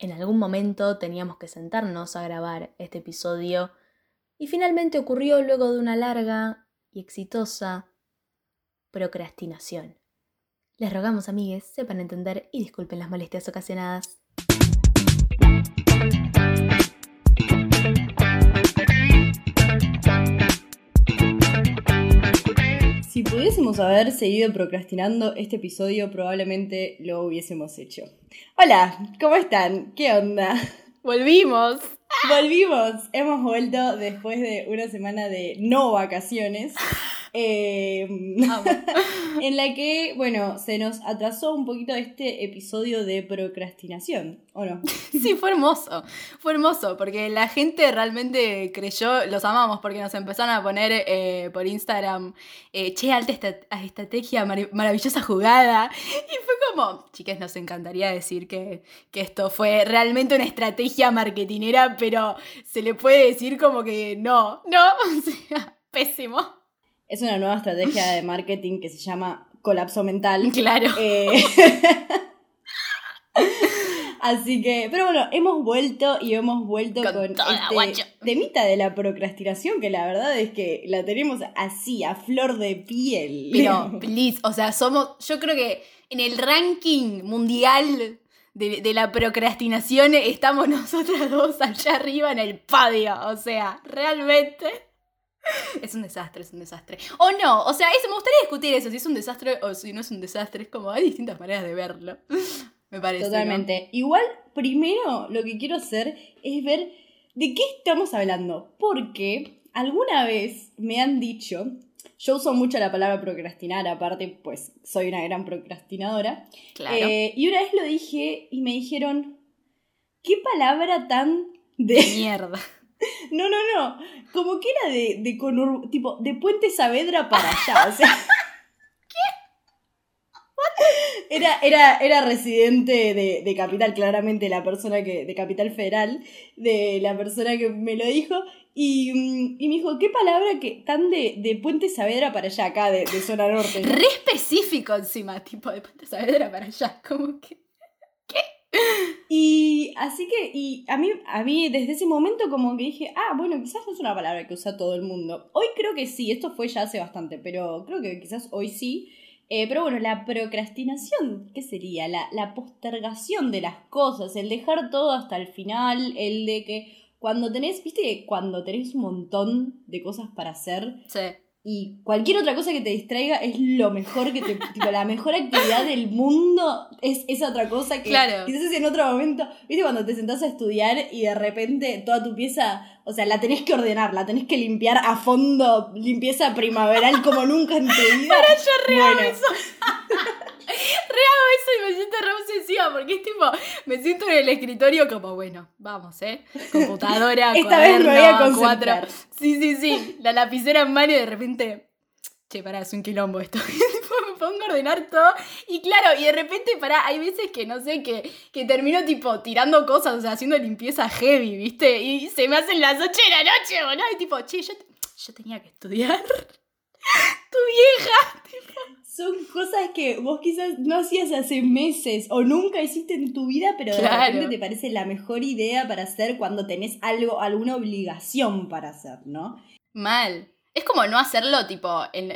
en algún momento teníamos que sentarnos a grabar este episodio y finalmente ocurrió luego de una larga y exitosa procrastinación. Les rogamos, amigues, sepan entender y disculpen las molestias ocasionadas. Pudiésemos haber seguido procrastinando este episodio, probablemente lo hubiésemos hecho. Hola, ¿cómo están? ¿Qué onda? Volvimos. Volvimos. Hemos vuelto después de una semana de no vacaciones. Eh, en la que, bueno, se nos atrasó un poquito este episodio de procrastinación, ¿o no? Sí, fue hermoso, fue hermoso, porque la gente realmente creyó, los amamos, porque nos empezaron a poner eh, por Instagram, eh, che, alta estrategia, maravillosa jugada, y fue como, chicas, nos encantaría decir que, que esto fue realmente una estrategia marketinera, pero se le puede decir como que no, no, o sea, pésimo. Es una nueva estrategia de marketing que se llama colapso mental. Claro. Eh, así que, pero bueno, hemos vuelto y hemos vuelto con, este temita de la procrastinación, que la verdad es que la tenemos así, a flor de piel. Pero, please, o sea, somos, yo creo que en el ranking mundial de, de, la procrastinación estamos nosotras dos allá arriba en el podio. O sea, realmente. Es un desastre, es un desastre. O no, o sea, eso, me gustaría discutir eso, si es un desastre o si no es un desastre. Es como, hay distintas maneras de verlo. Me parece. Totalmente. Igual, primero lo que quiero hacer es ver de qué estamos hablando. Porque alguna vez me han dicho, yo uso mucho la palabra procrastinar, aparte, pues soy una gran procrastinadora. Claro. Eh, y una vez lo dije y me dijeron, ¿qué palabra tan de, de mierda? No, no, no. Como que era de, de tipo, de Puente Saavedra para allá. O sea. ¿Qué? Era, era, era residente de, de, Capital, claramente la persona que. de Capital Federal, de la persona que me lo dijo. Y, y me dijo, ¿qué palabra que tan de, de Puente Saavedra para allá, acá, de, de zona norte? Re específico encima, tipo, de Puente Saavedra para allá. Como que. Y así que, y a mí, a mí desde ese momento como que dije, ah, bueno, quizás no es una palabra que usa todo el mundo. Hoy creo que sí, esto fue ya hace bastante, pero creo que quizás hoy sí. Eh, pero bueno, la procrastinación, ¿qué sería? La, la postergación de las cosas, el dejar todo hasta el final, el de que cuando tenés, viste, cuando tenés un montón de cosas para hacer. Sí y cualquier otra cosa que te distraiga es lo mejor que te. tipo, la mejor actividad del mundo es esa otra cosa que claro. quizás en otro momento. ¿Viste cuando te sentás a estudiar y de repente toda tu pieza. O sea, la tenés que ordenar, la tenés que limpiar a fondo, limpieza primaveral como nunca en tu vida. Para yo bueno. eso. Eso y me siento re obsesiva porque es tipo, me siento en el escritorio como, bueno, vamos, ¿eh? Computadora, Esta vez me voy a cuatro. Sí, sí, sí. La lapicera en mano y de repente, che, pará, es un quilombo esto. me pongo a ordenar todo. Y claro, y de repente, pará, hay veces que no sé, que, que termino tipo tirando cosas, o sea, haciendo limpieza heavy, ¿viste? Y se me hacen las 8 de la noche, boludo. Y tipo, che, yo, yo tenía que estudiar. tu vieja. Tipo. Son cosas que vos quizás no hacías hace meses o nunca hiciste en tu vida, pero de Claro. repente te parece la mejor idea para hacer cuando tenés algo, alguna obligación para hacer, ¿no? Mal. Es como no hacerlo, tipo, en,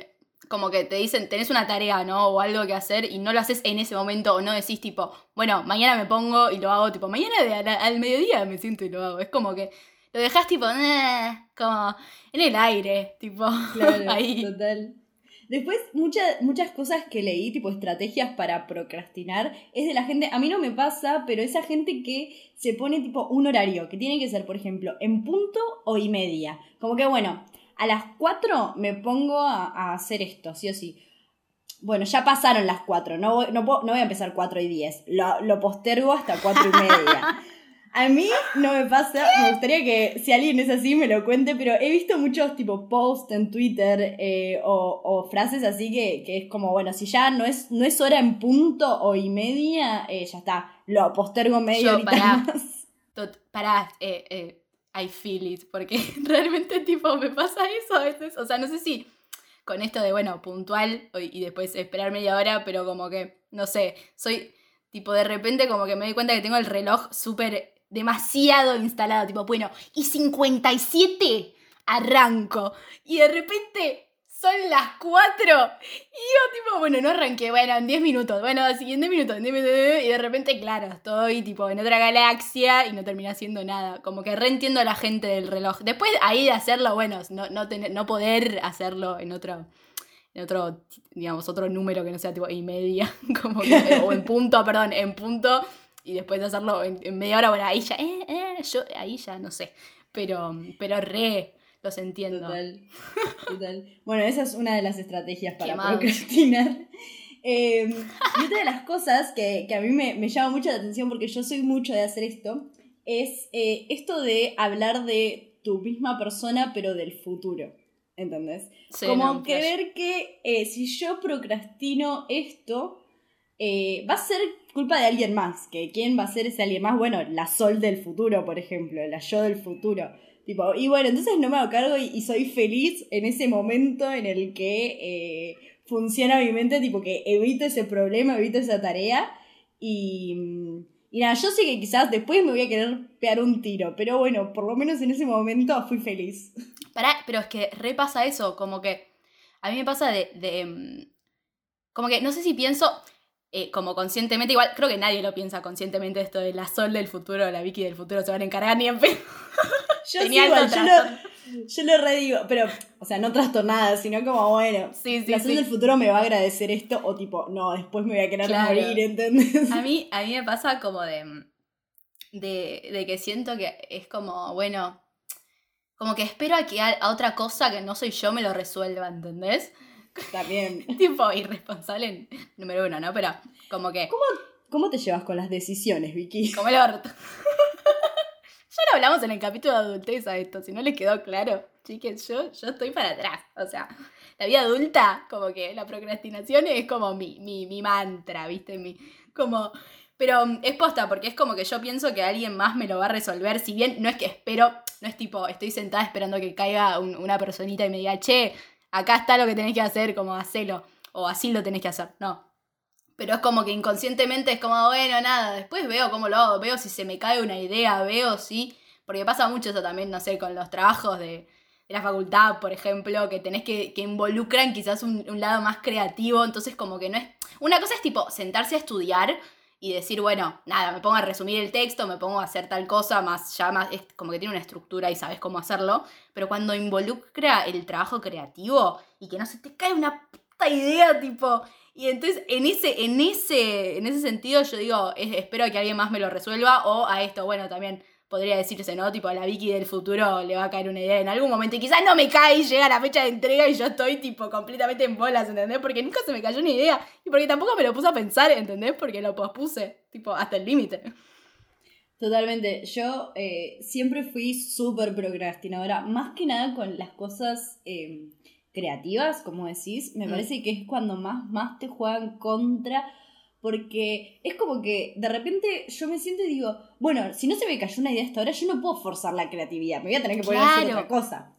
como que te dicen, tenés una tarea, ¿no? O algo que hacer y no lo haces en ese momento o no decís, tipo, bueno, mañana me pongo y lo hago, tipo, mañana de- al, al mediodía me siento y lo hago. Es como que lo dejas, tipo, "Eh", como en el aire, tipo, Claro, ahí. total. Después, muchas muchas cosas que leí, tipo estrategias para procrastinar, es de la gente, a mí no me pasa, pero esa gente que se pone tipo un horario, que tiene que ser, por ejemplo, en punto o y media. Como que, bueno, a las 4 me pongo a, hacer esto, sí o sí. Bueno, ya pasaron las 4, no voy, no voy a empezar 4 y 10, lo, lo postergo hasta 4 y media. A mí no me pasa, me gustaría que si alguien es así me lo cuente, pero he visto muchos tipo posts en Twitter eh, o, o frases así que, que es como, bueno, si ya no es, no es hora en punto o y media, eh, ya está, lo postergo media Yo, horita pará. más. Tot- pará, eh, I feel it, porque realmente tipo me pasa eso a veces, o sea, no sé si con esto de, bueno, puntual y y después esperar media hora, pero como que, no sé, soy Tipo, de repente como que me doy cuenta que tengo el reloj súper demasiado instalado. Tipo, bueno, y 57 arranco. Y de repente son las 4. Y yo tipo, bueno, no arranqué, bueno, en 10 minutos. Bueno, siguiente minuto, en 10 minutos. Y de repente, claro, estoy tipo en otra galaxia y no termina haciendo nada. Como que reentiendo a la gente del reloj. Después ahí de hacerlo, bueno, no, no, tener, no poder hacerlo en otro en otro, digamos, otro número que no sea tipo y media, como o en punto, perdón, en punto, y después de hacerlo en, media hora, bueno, ahí ya, eh, eh, yo, ahí ya, no sé, pero, pero re, los entiendo. Total, total. Bueno, esa es una de las estrategias para procrastinar. Em, y otra de las cosas que, a mí me, llama mucho la atención, porque yo soy mucho de hacer esto, es eh, esto de hablar de tu misma persona, pero del futuro. ¿Entendés? Como que ver que eh, si yo procrastino esto, eh, va a ser culpa de alguien más. Que quién va a ser ese alguien más, bueno, la Sol del futuro, por ejemplo, la yo del futuro. Tipo, y bueno, entonces no me hago cargo y, soy feliz en ese momento en el que eh, funciona mi mente, tipo que evito ese problema, evito esa tarea. Y, y nada, yo sé que quizás después me voy a querer pegar un tiro, pero bueno, por lo menos en ese momento fui feliz. pero es que repasa eso, como que a mí me pasa de, de mm, como que no sé si pienso eh, como conscientemente, igual creo que nadie lo piensa conscientemente esto de la Sol del futuro, la Vicky del futuro se van a encargar ni en fe. Yo sí, igual, yo lo, yo lo redigo, pero, o sea, no trastornada, sino como, bueno, la Sol del futuro me va a agradecer esto, o tipo, no, después me voy a querer morir, ¿entendés? A mí, a mí me pasa como de, de, de que siento que es como, bueno, como que espero a que a, otra cosa que no soy yo me lo resuelva, ¿entendés? También. tipo irresponsable número uno, ¿no? Pero como que... ¿Cómo, ¿Cómo te llevas con las decisiones, Vicky? Como el orto. ya lo hablamos en el capítulo de adultez a esto, si no les quedó claro. Chiques, yo, yo estoy para atrás. O sea, la vida adulta, como que la procrastinación es como mi, mi, mi mantra, ¿viste? Mi, como pero mm, es posta, porque es como que yo pienso que alguien más me lo va a resolver. Si bien no es que espero, no es tipo, estoy sentada esperando que caiga una personita y me diga, che, acá está lo que tenés que hacer, como hacelo. O así lo tenés que hacer. No. Pero es como que inconscientemente es como, bueno, nada, después veo cómo lo hago, veo si se me cae una idea, veo si. Porque pasa mucho eso también, no sé, con los trabajos de, la facultad, por ejemplo, que tenés que, que involucran quizás un, un, lado más creativo, entonces como que no es... Una cosa es tipo sentarse a estudiar y decir, bueno, nada, me pongo a resumir el texto, me pongo a hacer tal cosa, más ya más, es como que tiene una estructura y sabes cómo hacerlo, pero cuando involucra el trabajo creativo y que no se te cae una puta idea, tipo, y entonces en ese, en ese, en ese sentido yo digo, espero que alguien más me lo resuelva o a esto, bueno, también podría decirse, ¿no? Tipo, a la Vicky del futuro le va a caer una idea en algún momento y quizás no me cae y llega la fecha de entrega y yo estoy, tipo, completamente en bolas, ¿entendés? Porque nunca se me cayó una idea y porque tampoco me lo puse a pensar, ¿entendés? Porque lo pospuse, tipo, hasta el límite. Totalmente. Yo eh, siempre fui súper procrastinadora, más que nada con las cosas em, creativas, como decís. Me mm. parece que es cuando más, más te juegan contra porque es como que de repente yo me siento y digo, bueno, si no se me cayó una idea hasta ahora, yo no puedo forzar la creatividad, me voy a tener que poner a hacer otra cosa.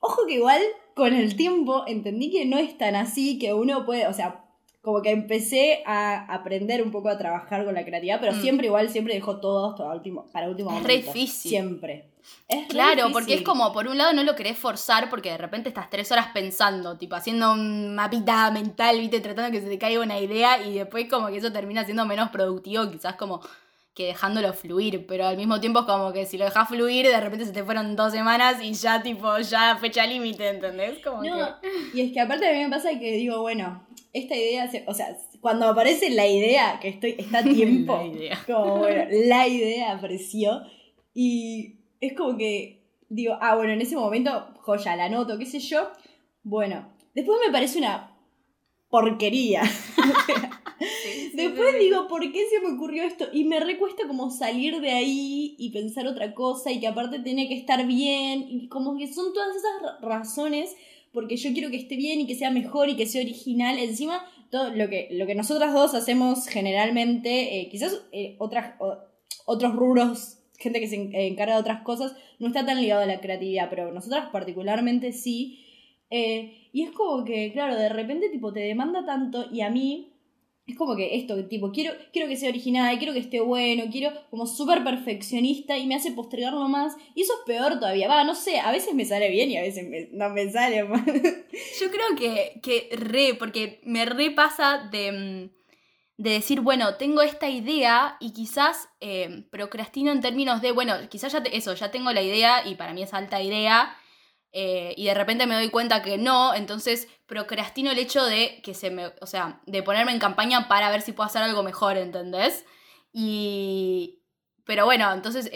Ojo que igual con el tiempo entendí que no es tan así, que uno puede, o sea, como que empecé a aprender un poco a trabajar con la creatividad, pero mm. siempre igual, siempre dejo todo, todo último, para último momento. Es difícil. Siempre. Es claro, porque es como, por un lado no lo querés forzar porque de repente estás tres horas pensando, tipo haciendo un mapita mental, viste, tratando que se te caiga una idea y después como que eso termina siendo menos productivo, quizás como que dejándolo fluir, pero al mismo tiempo es como que si lo dejas fluir, de repente se te fueron dos semanas y ya tipo, ya fecha límite, ¿entendés? Como no, y es que aparte a mí me pasa que digo, bueno, esta idea, o sea, cuando aparece la idea, que estoy, está a tiempo, la idea. como bueno, la idea apareció y es como que digo, ah, bueno, en ese momento, joya, la noto, qué sé yo. Bueno, después me parece una porquería. después digo, ¿por qué se me ocurrió esto? Y me recuesta como salir de ahí y pensar otra cosa y que aparte tiene que estar bien y como que son todas esas razones porque yo quiero que esté bien y que sea mejor y que sea original. Encima, todo lo que, lo que nosotras dos hacemos generalmente, eh, quizás eh, otras, otros rubros gente que se encarga de otras cosas, no está tan ligado a la creatividad, pero nosotras particularmente sí. Eh, y es como que, claro, de repente tipo te demanda tanto y a mí es como que esto, tipo, quiero, quiero que sea original, quiero que esté bueno, quiero como súper perfeccionista y me hace postergarlo más. Y eso es peor todavía. Va, no sé, a veces me sale bien y a veces no me sale. Yo creo que, que re, porque me repasa de, mm, de decir, bueno, tengo esta idea y quizás eh, procrastino en términos de, bueno, quizás ya eso, ya tengo la idea y para mí es alta idea eh, y de repente me doy cuenta que no, entonces procrastino el hecho de que se me, o sea, de ponerme en campaña para ver si puedo hacer algo mejor, ¿entendés? Y, pero bueno, entonces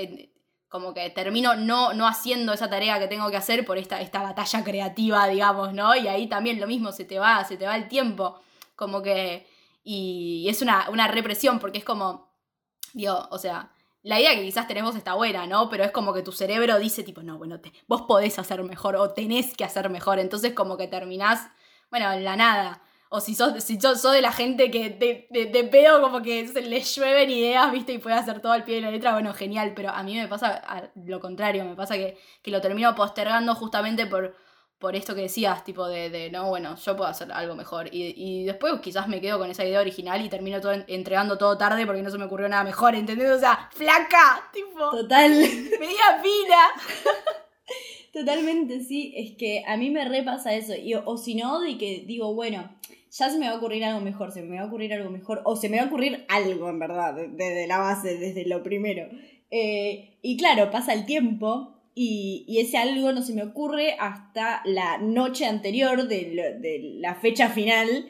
como que termino no, no haciendo esa tarea que tengo que hacer por esta, esta batalla creativa, digamos, ¿no? Y ahí también lo mismo, se te va, se te va el tiempo, como que, y es una, una represión, porque es como, digo, o sea, la idea que quizás tenemos está buena, ¿no? Pero es como que tu cerebro dice tipo, no, bueno, te, vos podés hacer mejor o tenés que hacer mejor. Entonces como que terminás, bueno, en la nada. O si sos, si sos, de la gente que de, de, pedo como que se le llueven ideas, ¿viste? Y puede hacer todo al pie de la letra, bueno, genial. Pero a mí me pasa lo contrario, me pasa que, que lo termino postergando justamente por por esto que decías, tipo de, no, bueno, yo puedo hacer algo mejor. Y, después quizás me quedo con esa idea original y termino todo entregando todo tarde porque no se me ocurrió nada mejor, ¿entendés? O sea, flaca, tipo. Total. Media pila. Totalmente, sí. Es que a mí me repasa eso. Y, o, si no, de que digo, bueno, ya se me va a ocurrir algo mejor, se me va a ocurrir algo mejor, o se me va a ocurrir algo, en verdad, desde la base, desde lo primero. Eh, y claro, pasa el tiempo y, ese algo no se me ocurre hasta la noche anterior de, la fecha final.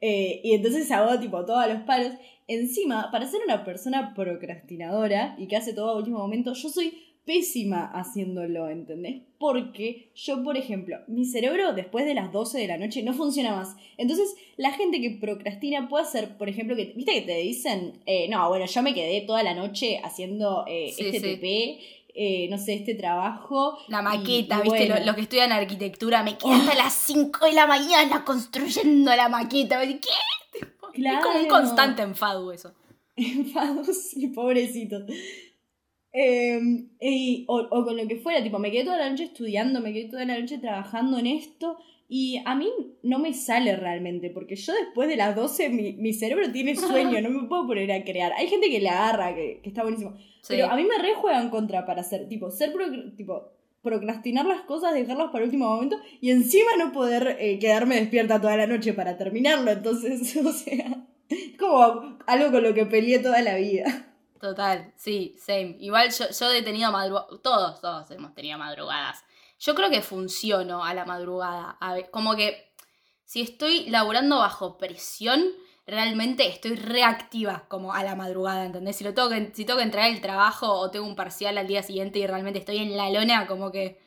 Eh, y entonces hago tipo todos los palos. Encima, para ser una persona procrastinadora y que hace todo a último momento, yo soy pésima haciéndolo, ¿entendés? Porque yo, por ejemplo, mi cerebro después de las 12 de la noche no funciona más. Entonces, la gente que procrastina puede hacer, por ejemplo, que, ¿viste que te dicen, eh, no, bueno, yo me quedé toda la noche haciendo eh, este TP eh, no sé, este trabajo. La maqueta, ¿viste? Lo, que estudian arquitectura, me quedé hasta las 5 de la mañana construyendo la maqueta. ¿Qué? Claro. Es como un constante enfado eso. Enfado, sí, Em, o, con lo que fuera, tipo, me quedé toda la noche estudiando, me quedé toda la noche trabajando en esto y a mí no me sale realmente, porque yo después de las 12 mi, cerebro tiene sueño, no me puedo poner a crear. Hay gente que le agarra, que, está buenísimo. Pero a mí me re juegan contra para hacer, tipo, ser tipo, procrastinar las cosas, dejarlas para el último momento y encima no poder eh, quedarme despierta toda la noche para terminarlo. Entonces, o sea, es como algo con lo que peleé toda la vida. Total, sí, same. Igual yo, yo he tenido madrugadas, todos, todos hemos tenido madrugadas. Yo creo que funciono a la madrugada. Como que si estoy laburando bajo presión, realmente estoy reactiva como a la madrugada, ¿entendés? Si, lo tengo que, si tengo que entregar el trabajo o tengo un parcial al día siguiente y realmente estoy en la lona, como que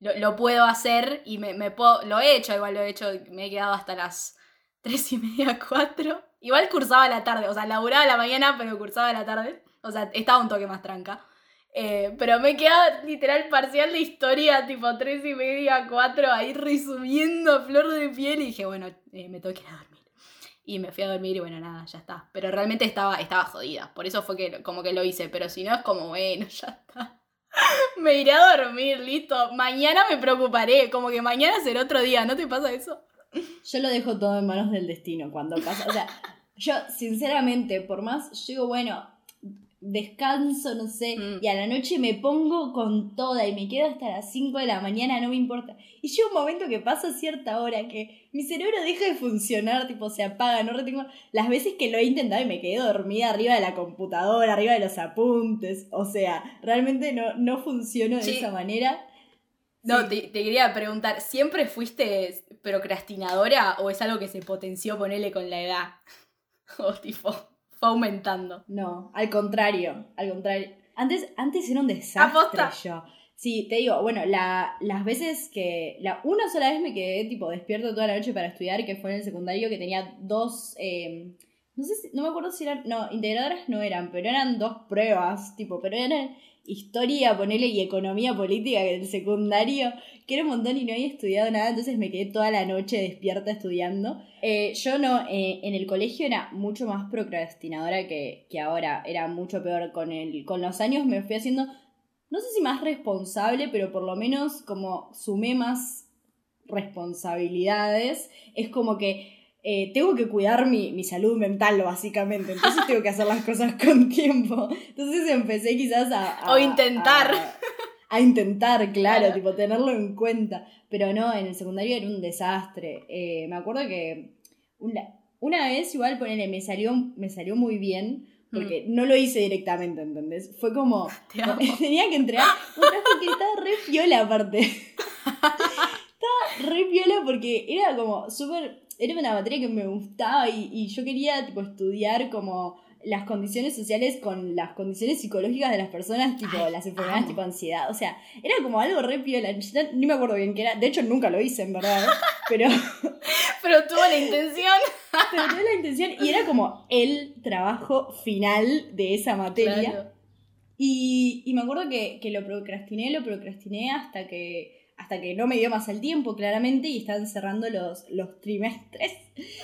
lo, puedo hacer y me, me, puedo, lo he hecho, igual lo he hecho, me he quedado hasta las tres y media, cuatro. Igual cursaba la tarde, o sea, laburaba la mañana, pero cursaba la tarde. O sea, estaba un toque más tranca. Eh, pero me queda literal parcial de historia, tipo tres y media, cuatro, ahí resumiendo flor de piel. Y dije, bueno, eh, me tengo que ir a dormir. Y me fui a dormir y bueno, nada, ya está. Pero realmente estaba, estaba jodida. Por eso fue que como que lo hice. Pero si no es como, bueno, ya está. me iré a dormir, listo. Mañana me preocuparé. Como que mañana será otro día. ¿No te pasa eso? Yo lo dejo todo en manos del destino cuando pasa. O sea, yo sinceramente, por más, yo digo, bueno, descanso, no sé, mm. y a la noche me pongo con toda y me quedo hasta las 5 de la mañana, no me importa. Y llega un momento que pasa cierta hora que mi cerebro deja de funcionar, tipo se apaga, no retengo. Las veces que lo he intentado y me quedé dormida arriba de la computadora, arriba de los apuntes, o sea, realmente no, no funciono de esa manera. No, te, te, quería preguntar, ¿siempre fuiste procrastinadora o es algo que se potenció ponerle con la edad? o tipo fue aumentando. No, al contrario, al contrario. Antes, antes era un desastre yo. Sí, te digo, bueno, la, las veces que. La, una sola vez me quedé tipo despierto toda la noche para estudiar, que fue en el secundario, que tenía dos. Eh, no sé si, no me acuerdo si eran. No, integradoras no eran, pero eran dos pruebas, tipo, pero eran historia, ponele, y economía política en el secundario, que era un montón y no había estudiado nada, entonces me quedé toda la noche despierta estudiando. Eh, yo no, eh, en el colegio era mucho más procrastinadora que, que ahora, era mucho peor. Con, el, con los años me fui haciendo, no sé si más responsable, pero por lo menos como sumé más responsabilidades. Es como que eh, tengo que cuidar mi, mi, salud mental, básicamente. Entonces tengo que hacer las cosas con tiempo. Entonces empecé quizás a... o intentar. A, intentar, claro, tipo, tenerlo en cuenta. Pero no, en el secundario era un desastre. Eh, me acuerdo que una, una vez igual, ponele, me salió, me salió muy bien. Porque mm. no lo hice directamente, ¿entendés? Fue como. Tenía que entregar un trabajo que estaba re piola aparte. estaba re piola porque era como súper era una materia que me gustaba y, yo quería tipo, estudiar como las condiciones sociales con las condiciones psicológicas de las personas, tipo las enfermedades tipo ansiedad. O sea, era como algo re piola. Ni me acuerdo bien qué era. De hecho, nunca lo hice, en verdad. pero. pero tuvo la intención. pero tuve la intención. Y era como el trabajo final de esa materia. Y, y, me acuerdo que, que lo procrastiné, lo procrastiné hasta que hasta que no me dio más el tiempo, claramente, y estaban cerrando los, los trimestres.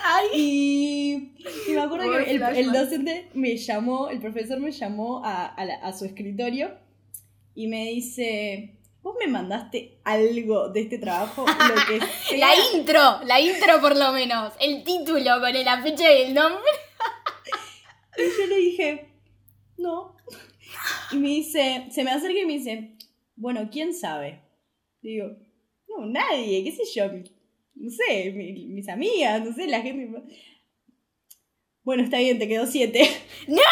Ay. Y, me acuerdo que el, docente me llamó, el profesor me llamó a, a, su escritorio y me dice, vos me mandaste algo de este trabajo, lo que La intro, la intro por lo menos, el título con la fecha y el nombre. y yo le dije, no. Y me dice, se me acerca y me dice, bueno, ¿quién sabe? Digo, no, nadie, qué sé yo, no sé, mis amigas, no sé, la gente. Bueno, está bien, te quedó siete. ¡No!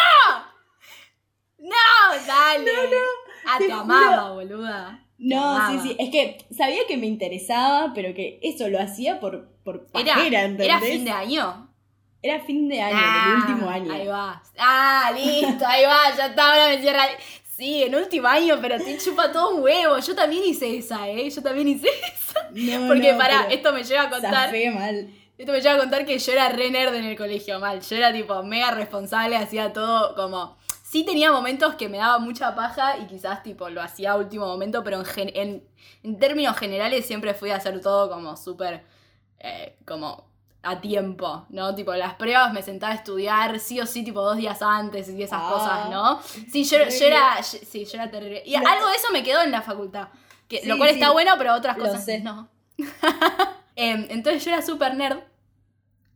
¡No! Dale. No, no. A tu amaba, boluda. No, sí, sí. Es que sabía que me interesaba, pero que eso lo hacía por, por pajera, era, ¿entendés? ¿Era fin de año? Era fin de año, el último año. Ahí va. Ah, listo, ahí va, ya está, ahora me cierra. Sí, en último año, pero te chupa todo un huevo. Yo también hice esa, ¿eh? Yo también hice esa. Porque, pará, esto me lleva a contar. mal. Esto me lleva a contar que yo era re nerd en el colegio, mal. Yo era tipo mega responsable, hacía todo como. Sí tenía momentos que me daba mucha paja y quizás tipo lo hacía a último momento, pero en, en, términos generales siempre fui a hacer todo como súper. Eh, como a tiempo, ¿no? Tipo, las pruebas me sentaba a estudiar sí o sí, tipo dos días antes y esas cosas, ah, ¿no? Sí, yo, era, sí, yo era terrible. Y algo de eso me quedó en la facultad, que, lo cual está bueno, pero otras cosas no. Em, entonces yo era súper nerd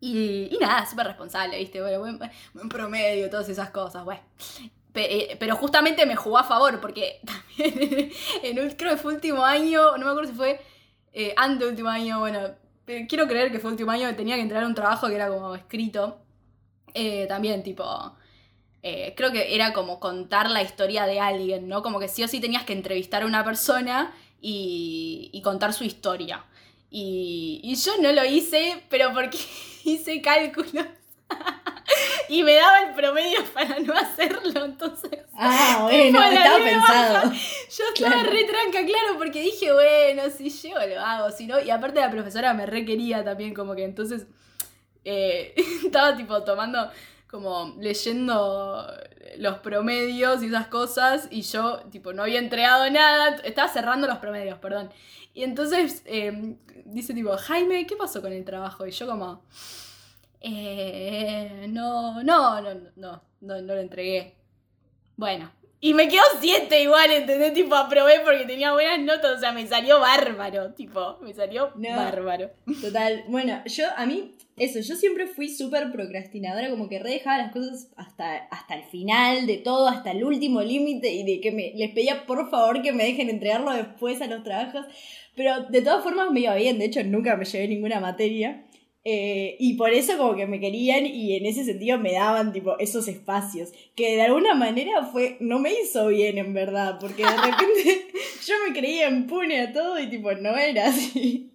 y, y nada, súper responsable, ¿viste? Bueno, buen, promedio, todas esas cosas, bueno. Eh, pero justamente me jugó a favor, porque también en, el, creo que fue último año, no me acuerdo si fue eh, antes último año, bueno, quiero creer que fue último año que tenía que entrar a un trabajo que era como escrito. Eh, también, tipo. Eh, creo que era como contar la historia de alguien, ¿no? Como que sí o sí tenías que entrevistar a una persona y, contar su historia. Y yo no lo hice, pero porque hice cálculos. y me daba el promedio para no hacerlo, entonces. Ah, bueno, estaba pensado. Yo estaba re tranca, claro, porque dije, bueno, si llego lo hago, si no. Y aparte la profesora me requería también, como que entonces eh, estaba tipo tomando, como leyendo los promedios y esas cosas, y yo, tipo, no había entregado nada, estaba cerrando los promedios, perdón. Y entonces eh, dice, tipo, Jaime, ¿qué pasó con el trabajo? Y yo, como. Eh, no, no, no, no, no, no lo entregué. Bueno, y me quedó siete igual, ¿entendés? Tipo, aprobé porque tenía buenas notas, o sea, me salió bárbaro, tipo, me salió bárbaro. Total, bueno, yo, a mí, eso, yo siempre fui súper procrastinadora, como que re las cosas hasta, hasta el final de todo, hasta el último límite, y de que me, les pedía por favor que me dejen entregarlo después a los trabajos, pero de todas formas me iba bien, de hecho nunca me llevé ninguna materia. Eh, y por eso como que me querían y en ese sentido me daban tipo esos espacios. Que de alguna manera fue, no me hizo bien en verdad, porque de repente yo me creía impune a todo y tipo no era así.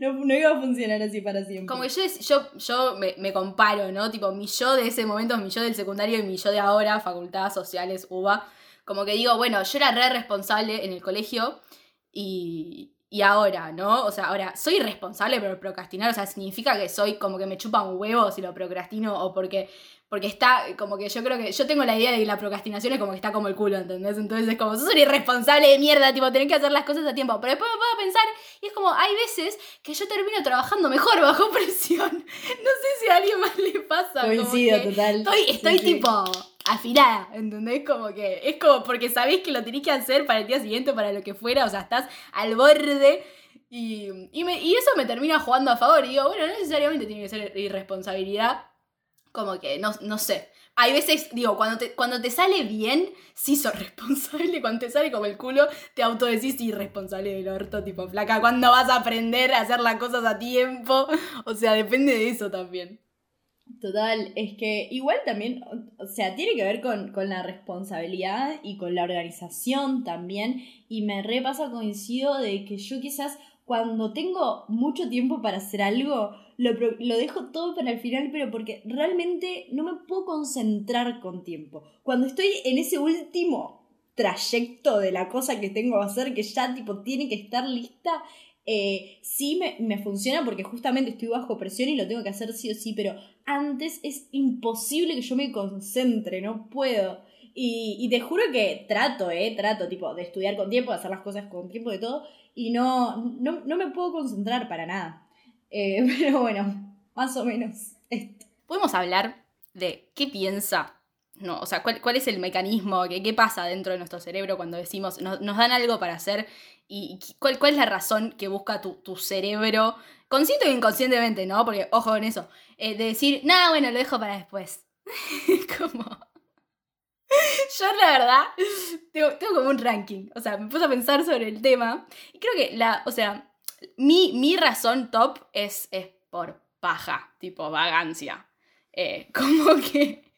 No, no, iba a funcionar así para siempre. Como que yo, yo, yo me, me, comparo, ¿no? Tipo, mi yo de ese momento, mi yo del secundario y mi yo de ahora, facultad, sociales, UBA. Como que digo, bueno, yo era re responsable en el colegio y, y ahora, ¿no? O sea, ahora, soy responsable por procrastinar, o sea, significa que soy como que me chupa un huevo si lo procrastino o porque, porque está, como que yo creo que, yo tengo la idea de que la procrastinación es como que está como el culo, ¿entendés? Entonces es como, sos un irresponsable de mierda, tipo, tenés que hacer las cosas a tiempo. Pero después me puedo pensar, y es como, hay veces que yo termino trabajando mejor bajo presión. No sé si a alguien más le pasa. Coincido, total. Estoy, estoy tipo afilada, ¿entendés? Como que es como porque sabés que lo tenés que hacer para el día siguiente para lo que fuera, o sea, estás al borde Y, y, me- y eso me termina jugando a favor. Y digo, bueno, no necesariamente tiene que ser irresponsabilidad. Como que, no, no sé. Hay veces, digo, cuando te, cuando te sale bien, sí sos responsable. Cuando te sale como el culo, te autodecís irresponsable del orto, tipo flaca. ¿Cuándo vas a aprender a hacer las cosas a tiempo? O sea, depende de eso también. Total, es que igual también, o- sea, tiene que ver con, con la responsabilidad y con la organización también. Y me repasa, coincido de que yo quizás cuando tengo mucho tiempo para hacer algo, lo, lo dejo todo para el final, pero porque realmente no me puedo concentrar con tiempo. Cuando estoy en ese último trayecto de la cosa que tengo que hacer, que ya tipo tiene que estar lista, eh, sí me, me funciona porque justamente estoy bajo presión y lo tengo que hacer sí o sí, pero antes es imposible que yo me concentre, no puedo. Y, y te juro que trato, eh, trato, tipo, de estudiar con tiempo, de hacer las cosas con tiempo, de todo, y no, no, no me puedo concentrar para nada. Eh, pero bueno, más o menos esto. Podemos hablar de qué piensa, no, o sea, cuál, cuál es el mecanismo, qué, qué pasa dentro de nuestro cerebro cuando decimos, nos, nos dan algo para hacer y cuál, cuál es la razón que busca tu, tu cerebro, consciente o inconscientemente, ¿no? Porque, ojo con eso, eh, de decir, nada, bueno, lo dejo para después. como... Yo la verdad tengo, tengo como un ranking, o sea, me puse a pensar sobre el tema y creo que la, o sea, mi, mi razón top es, es por paja, tipo vagancia. Eh, como que.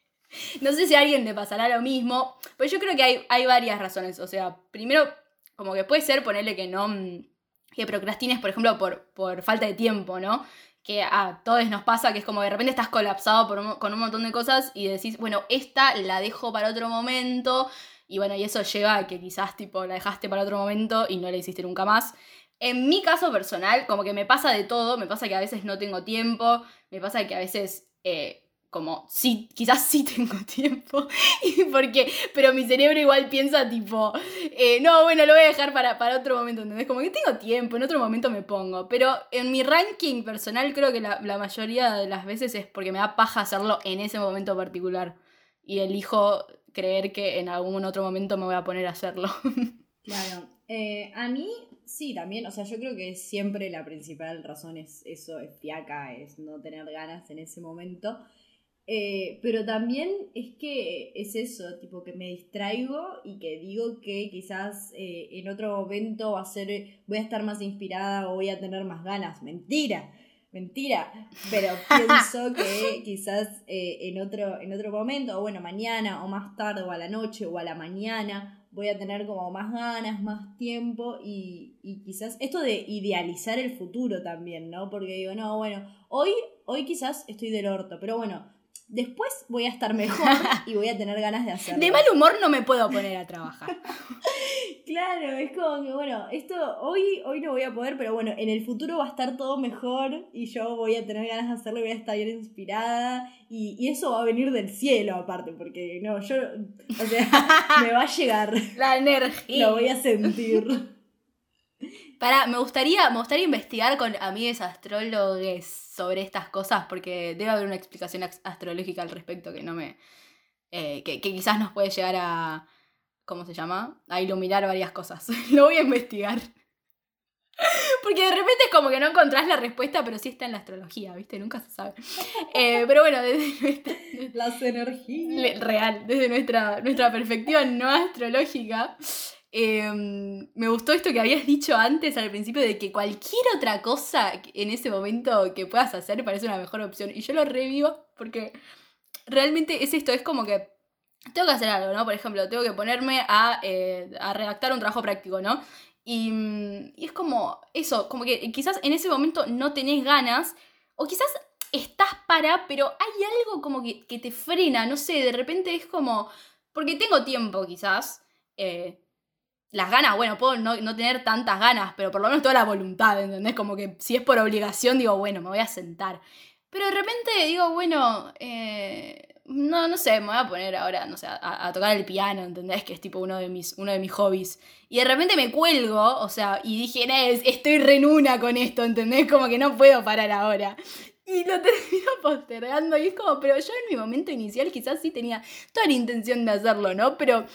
No sé si a alguien le pasará lo mismo. Pero yo creo que hay, hay varias razones. O sea, primero, como que puede ser ponerle que no. mm, Que procrastines, por ejemplo, por, por falta de tiempo, ¿no? Que a todos nos pasa que es como de repente estás colapsado por un- con un montón de cosas y decís, bueno, esta la dejo para otro momento. Y bueno, y eso lleva a que quizás tipo la dejaste para otro momento y no la hiciste nunca más. En mi caso personal, como que me pasa de todo, me pasa que a veces no tengo tiempo, me pasa que a veces, eh, como, sí, quizás sí tengo tiempo, y porque, pero mi cerebro igual piensa tipo, eh, no, bueno, lo voy a dejar para, para otro momento, ¿entendés? Como que tengo tiempo, en otro momento me pongo, pero en mi ranking personal creo que la, la mayoría de las veces es porque me da paja hacerlo en ese momento particular, y elijo creer que en algún otro momento me voy a poner a hacerlo. Claro. Eh, a mí, sí, también, o sea, yo creo que siempre la principal razón es eso, es fiaca, es no tener ganas en ese momento. Eh, pero también es que es eso, tipo que me distraigo y que digo que quizás eh, en otro momento va a ser, voy a estar más inspirada o voy a tener más ganas. Mentira, mentira. Pero pienso que quizás eh, en, otro, en otro momento, o bueno, mañana o más tarde o a la noche o a la mañana, voy a tener como más ganas, más tiempo y, y quizás esto de idealizar el futuro también, ¿no? Porque digo, no, bueno, hoy, hoy quizás estoy del orto, pero bueno, después voy a estar mejor y voy a tener ganas de hacerlo. De mal humor no me puedo poner a trabajar. Claro, es como que, bueno, esto hoy, hoy no voy a poder, pero bueno, en el futuro va a estar todo mejor y yo voy a tener ganas de hacerlo y voy a estar bien inspirada y, y eso va a venir del cielo aparte, porque no, yo, o sea, me va a llegar, La energía. lo voy a sentir. Pará, me gustaría, me gustaría investigar con amigues astrólogos sobre estas cosas, porque debe haber una explicación astrológica al respecto que no me. eh, que, que quizás nos puede llegar a. ¿Cómo se llama? A iluminar varias cosas. Lo voy a investigar. Porque de repente es como que no encontrás la respuesta, pero sí está en la astrología, ¿viste? Nunca se sabe. Eh, pero bueno, desde nuestra, Las energías. real, desde nuestra, nuestra perspectiva no astrológica, eh, me gustó esto que habías dicho antes al principio de que cualquier otra cosa en ese momento que puedas hacer parece una mejor opción. Y yo lo revivo porque realmente es esto, es como que tengo que hacer algo, ¿no? Por ejemplo, tengo que ponerme a, eh, a redactar un trabajo práctico, ¿no? Y, mm, y es como eso, como que quizás en ese momento no tenés ganas, o quizás estás para, pero hay algo como que, que te frena, no sé, de repente es como, porque tengo tiempo quizás, eh, las ganas, bueno, puedo no, no tener tantas ganas, pero por lo menos toda la voluntad, ¿entendés? Como que si es por obligación, digo, bueno, me voy a sentar. Pero de repente digo, bueno, eh, no, no sé, me voy a poner ahora, no sé, a, tocar el piano, ¿entendés? Que es tipo uno de mis, uno de mis hobbies. Y de repente me cuelgo, o sea, y dije, "Eh, estoy renuna con esto, ¿entendés? Como que no puedo parar ahora. Y lo termino postergando y es como, pero yo en mi momento inicial quizás sí tenía toda la intención de hacerlo, ¿no? Pero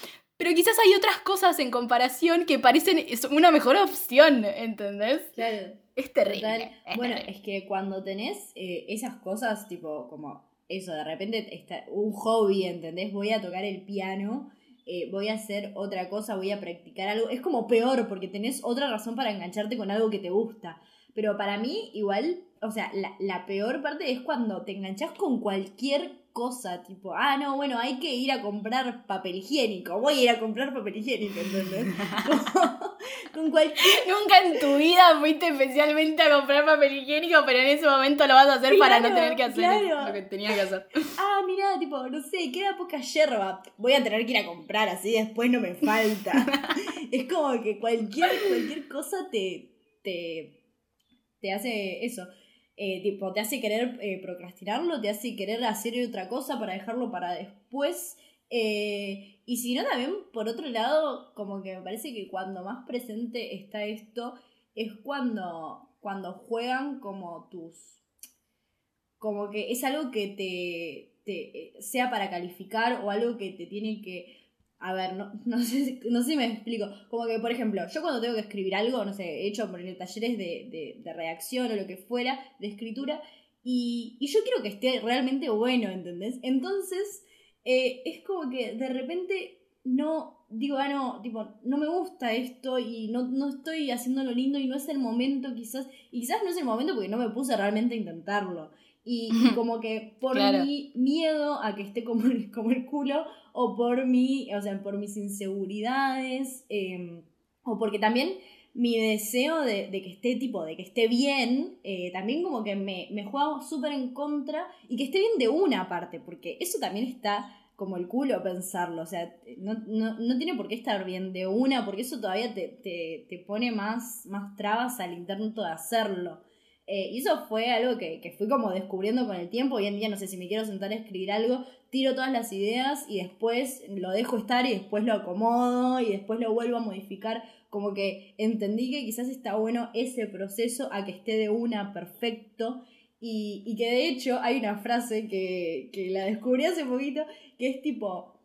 pero quizás hay otras cosas en comparación que parecen una mejor opción, ¿entendés? Claro. Es terrible. bueno, es que cuando tenés eh, esas cosas, tipo, como eso, de repente está un hobby, ¿entendés? Voy a tocar el piano, eh, voy a hacer otra cosa, voy a practicar algo. Es como peor porque tenés otra razón para engancharte con algo que te gusta. Pero para mí, igual, o sea, la, la peor parte es cuando te enganchas con cualquier cosa, tipo, ah, no, bueno, hay que ir a comprar papel higiénico, voy a ir a comprar papel higiénico, ¿entendés? con cualquier... Nunca en tu vida fuiste especialmente a comprar papel higiénico, pero en ese momento lo vas a hacer para no tener que hacer lo que tenía que hacer. Ah, mira, tipo, no sé, queda poca yerba, voy a tener que ir a comprar, así después no me falta. es como que cualquier, cualquier cosa te, te, te hace eso. Eh, tipo, te hace querer eh, procrastinarlo, te hace querer hacer otra cosa para dejarlo para después. Eh, y si no, también, por otro lado, como que me parece que cuando más presente está esto, es cuando, cuando juegan como tus... Como que es algo que te, te sea para calificar o algo que te tiene que a ver, no, no, sé, no sé si me explico. Como que, por ejemplo, yo cuando tengo que escribir algo, no sé, he hecho por talleres de, de, de redacción o lo que fuera, de escritura, y, y, yo quiero que esté realmente bueno, ¿entendés? Entonces, eh, es como que de repente no digo, ah, no, tipo, no me gusta esto y no, no estoy haciendo lindo y no es el momento quizás, y quizás no es el momento porque no me puse realmente a intentarlo. Y, como que por mi miedo a que esté como el, como el culo, o por mi, o sea, por mis inseguridades, em, o porque también mi deseo de, que esté tipo, de que esté bien, eh, también como que me, me juega súper en contra y que esté bien de una parte, porque eso también está como el culo pensarlo, o sea, no, no, tiene por qué estar bien de una, porque eso todavía te, te, te pone más, más trabas al intento de hacerlo. Eh, y eso fue algo que, que, fui como descubriendo con el tiempo. Hoy en día no sé si me quiero sentar a escribir algo, tiro todas las ideas y después lo dejo estar y después lo acomodo y después lo vuelvo a modificar. Como que entendí que quizás está bueno ese proceso a que esté de una perfecto. Y, y que de hecho hay una frase que, que la descubrí hace poquito que es tipo,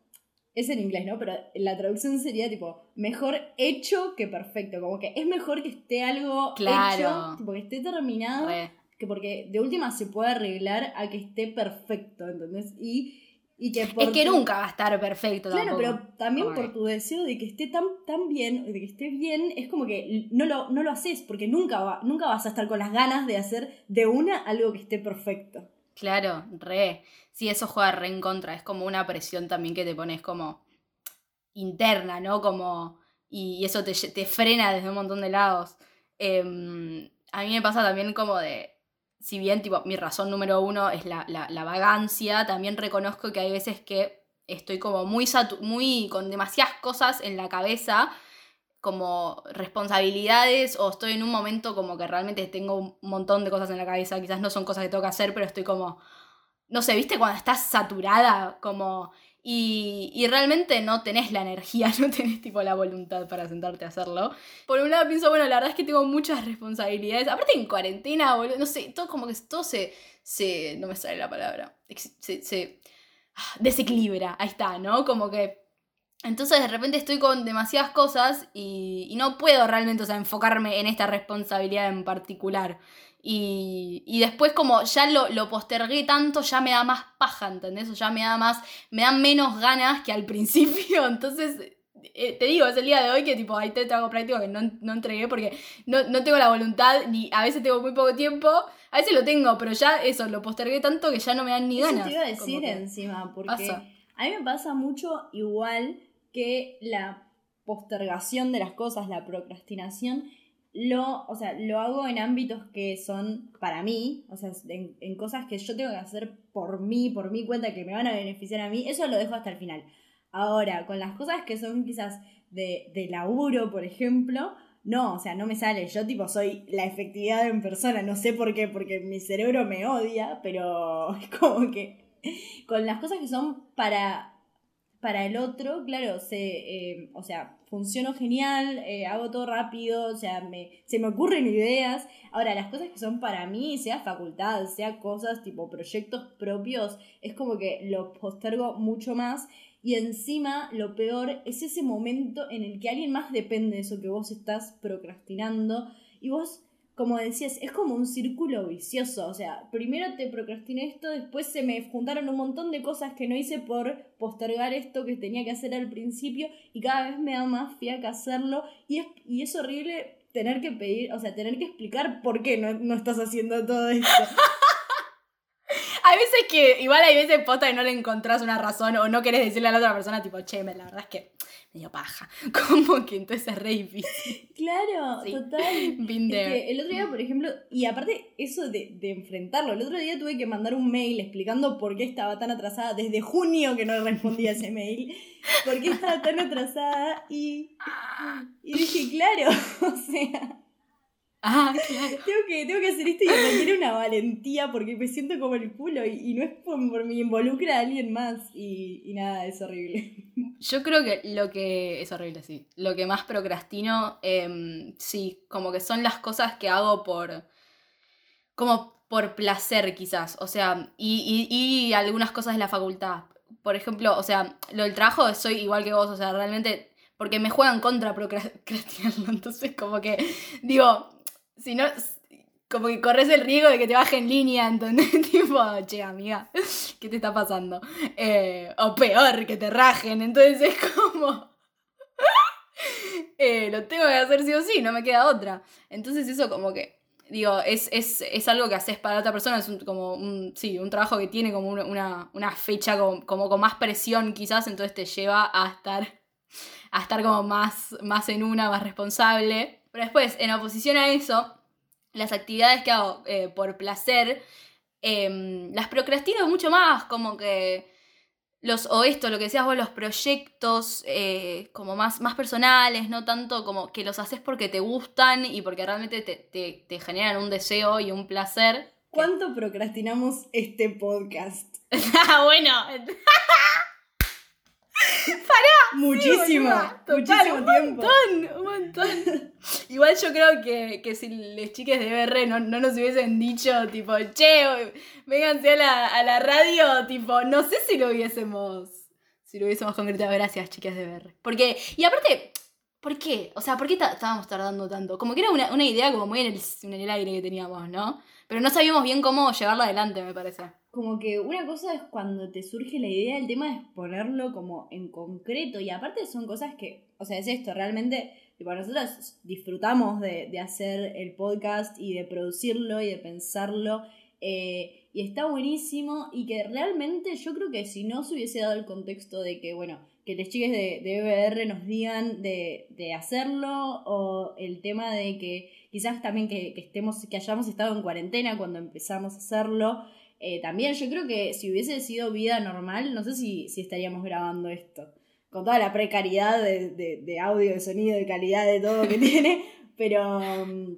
es en inglés, ¿no? Pero la traducción sería tipo, mejor hecho que perfecto. Como que es mejor que esté algo hecho, tipo que esté terminado, que porque de última se puede arreglar a que esté perfecto, ¿entendés? Y, y que Es que nunca va a estar perfecto Claro, pero también por tu deseo de que esté tan, tan bien, de que esté bien, es como que no lo, no lo haces, porque nunca, va, nunca vas a estar con las ganas de hacer de una algo que esté perfecto. Claro, re. Sí, eso juega re en contra. Es como una presión también que te pones como interna, ¿no? Como. Y, eso te, frena desde un montón de lados. Em, a mí me pasa también como de. Si bien, tipo, mi razón número uno es la, la, vagancia, también reconozco que hay veces que estoy como muy, muy con demasiadas cosas en la cabeza como responsabilidades o estoy en un momento como que realmente tengo un montón de cosas en la cabeza, quizás no son cosas que tengo que hacer, pero estoy como, no sé, viste cuando estás saturada, como, y, y realmente no tenés la energía, no tenés tipo la voluntad para sentarte a hacerlo. Por un lado pienso, bueno, la verdad es que tengo muchas responsabilidades, aparte en cuarentena, boludo, no sé, todo como que todo se, se no me sale la palabra, se, se ah, desequilibra, ahí está, ¿no? Como que entonces de repente estoy con demasiadas cosas y, no puedo realmente o sea, enfocarme en esta responsabilidad en particular. Y, y después como ya lo, lo, postergué tanto, ya me da más paja, ¿entendés? O ya me da más, me da menos ganas que al principio. Entonces, eh, te digo, es el día de hoy que tipo, ahí te hago práctico que no, no entregué porque no, no, tengo la voluntad, ni a veces tengo muy poco tiempo, a veces lo tengo, pero ya eso, lo postergué tanto que ya no me dan ni ganas. Eso te iba a decir encima, porque a mí me pasa mucho igual que la postergación de las cosas, la procrastinación, lo, o sea, lo hago en ámbitos que son para mí, o sea, en, cosas que yo tengo que hacer por mí, por mi cuenta, que me van a beneficiar a mí, eso lo dejo hasta el final. Ahora, con las cosas que son quizás de, de laburo, por ejemplo, no, o sea, no me sale. Yo tipo soy la efectividad en persona, no sé por qué, porque mi cerebro me odia, pero es como que con las cosas que son para para el otro, claro, se, eh, o sea, funciono genial, eh, hago todo rápido, o sea, me, se me ocurren ideas. Ahora, las cosas que son para mí, sea facultad, sea cosas tipo proyectos propios, es como que lo postergo mucho más. Y encima, lo peor es ese momento en el que alguien más depende de eso que vos estás procrastinando. Y vos, como decías, es como un círculo vicioso. O sea, primero te procrastiné esto, después se me juntaron un montón de cosas que no hice por postergar esto que tenía que hacer al principio. Y cada vez me da más fiaca hacerlo. Y es, y es horrible tener que pedir, o sea, tener que explicar por qué no, no estás haciendo todo esto. Hay veces que, igual hay veces posta que no le encontrás una razón o no querés decirle a la otra persona, tipo, che, la verdad es que medio paja. Como que entonces es re difícil. Claro, total. Been there. el otro día, por ejemplo, y aparte eso de, de, enfrentarlo, el otro día tuve que mandar un mail explicando por qué estaba tan atrasada desde junio que no respondía ese mail, por qué estaba tan atrasada y, y dije, claro, o sea Ah, claro. tengo, que, tengo que hacer esto y requiere una valentía porque me siento como el culo y, no es por, por mi involucra a alguien más y, y, nada, es horrible. Yo creo que lo que es horrible, sí. Lo que más procrastino, eh, sí, como que son las cosas que hago por... como por placer quizás, o sea, y, y, y algunas cosas de la facultad. Por ejemplo, o sea, lo del trabajo soy igual que vos, o sea, realmente porque me juegan contra procrastinarlo. Entonces, como que digo, si no, como que corres el riesgo de que te baje en línea, ¿entendés? tipo, che, amiga, ¿qué te está pasando? Eh, o peor, que te rajen, entonces es como... eh, lo tengo que hacer sí o sí, no me queda otra. Entonces eso como que, digo, es, es, es algo que haces para otra persona, es como un, sí, un trabajo que tiene como una, una, fecha como, como, con más presión quizás, entonces te lleva a estar, a estar como más, más en una, más responsable. Pero después, en oposición a eso, las actividades que hago eh, por placer, eh, las procrastino mucho más, como que los, o esto, lo que decías vos, los proyectos eh, como más, más personales, no tanto como que los haces porque te gustan y porque realmente te, te, te generan un deseo y un placer. ¿Cuánto procrastinamos este podcast? ah, bueno. ¡Pará! Muchísimo. muchísimo un tiempo. Montón, un montón. Igual yo creo que, que si les chiques de BR no, no, nos hubiesen dicho, tipo, che, vénganse a la, a la radio, tipo, no sé si lo hubiésemos. Si lo hubiésemos concretado. Gracias, chicas de BR. Porque, y aparte, ¿por qué? O sea, ¿por qué estábamos tardando tanto? Como que era una, una idea como muy en el, en el aire que teníamos, ¿no? Pero no sabíamos bien cómo llevarla adelante, me parece. Como que una cosa es cuando te surge la idea, el tema es ponerlo como en concreto y aparte son cosas que, o sea, es esto, realmente, tipo, nosotros disfrutamos de, de hacer el podcast y de producirlo y de pensarlo eh, y está buenísimo y que realmente yo creo que si no se hubiese dado el contexto de que, bueno, que los chiques de, de BBR nos digan de, de, hacerlo o el tema de que quizás también que, que, estemos, que hayamos estado en cuarentena cuando empezamos a hacerlo, eh, también yo creo que si hubiese sido vida normal, no sé si, si estaríamos grabando esto. Con toda la precariedad de, de, de, audio, de sonido, de calidad, de todo que tiene. Pero um,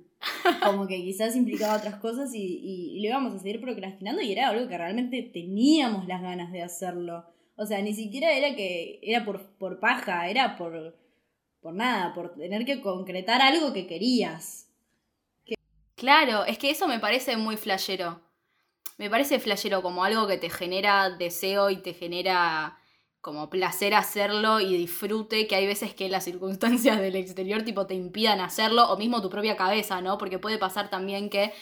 como que quizás implicaba otras cosas y, y, y, lo íbamos a seguir procrastinando y era algo que realmente teníamos las ganas de hacerlo. O sea, ni siquiera era que era por, por paja, era por, por nada, por tener que concretar algo que querías. Que... Claro, es que eso me parece muy flashero me parece flashero como algo que te genera deseo y te genera como placer hacerlo y disfrute, que hay veces que las circunstancias del exterior tipo te impidan hacerlo, o mismo tu propia cabeza, ¿no? Porque puede pasar también que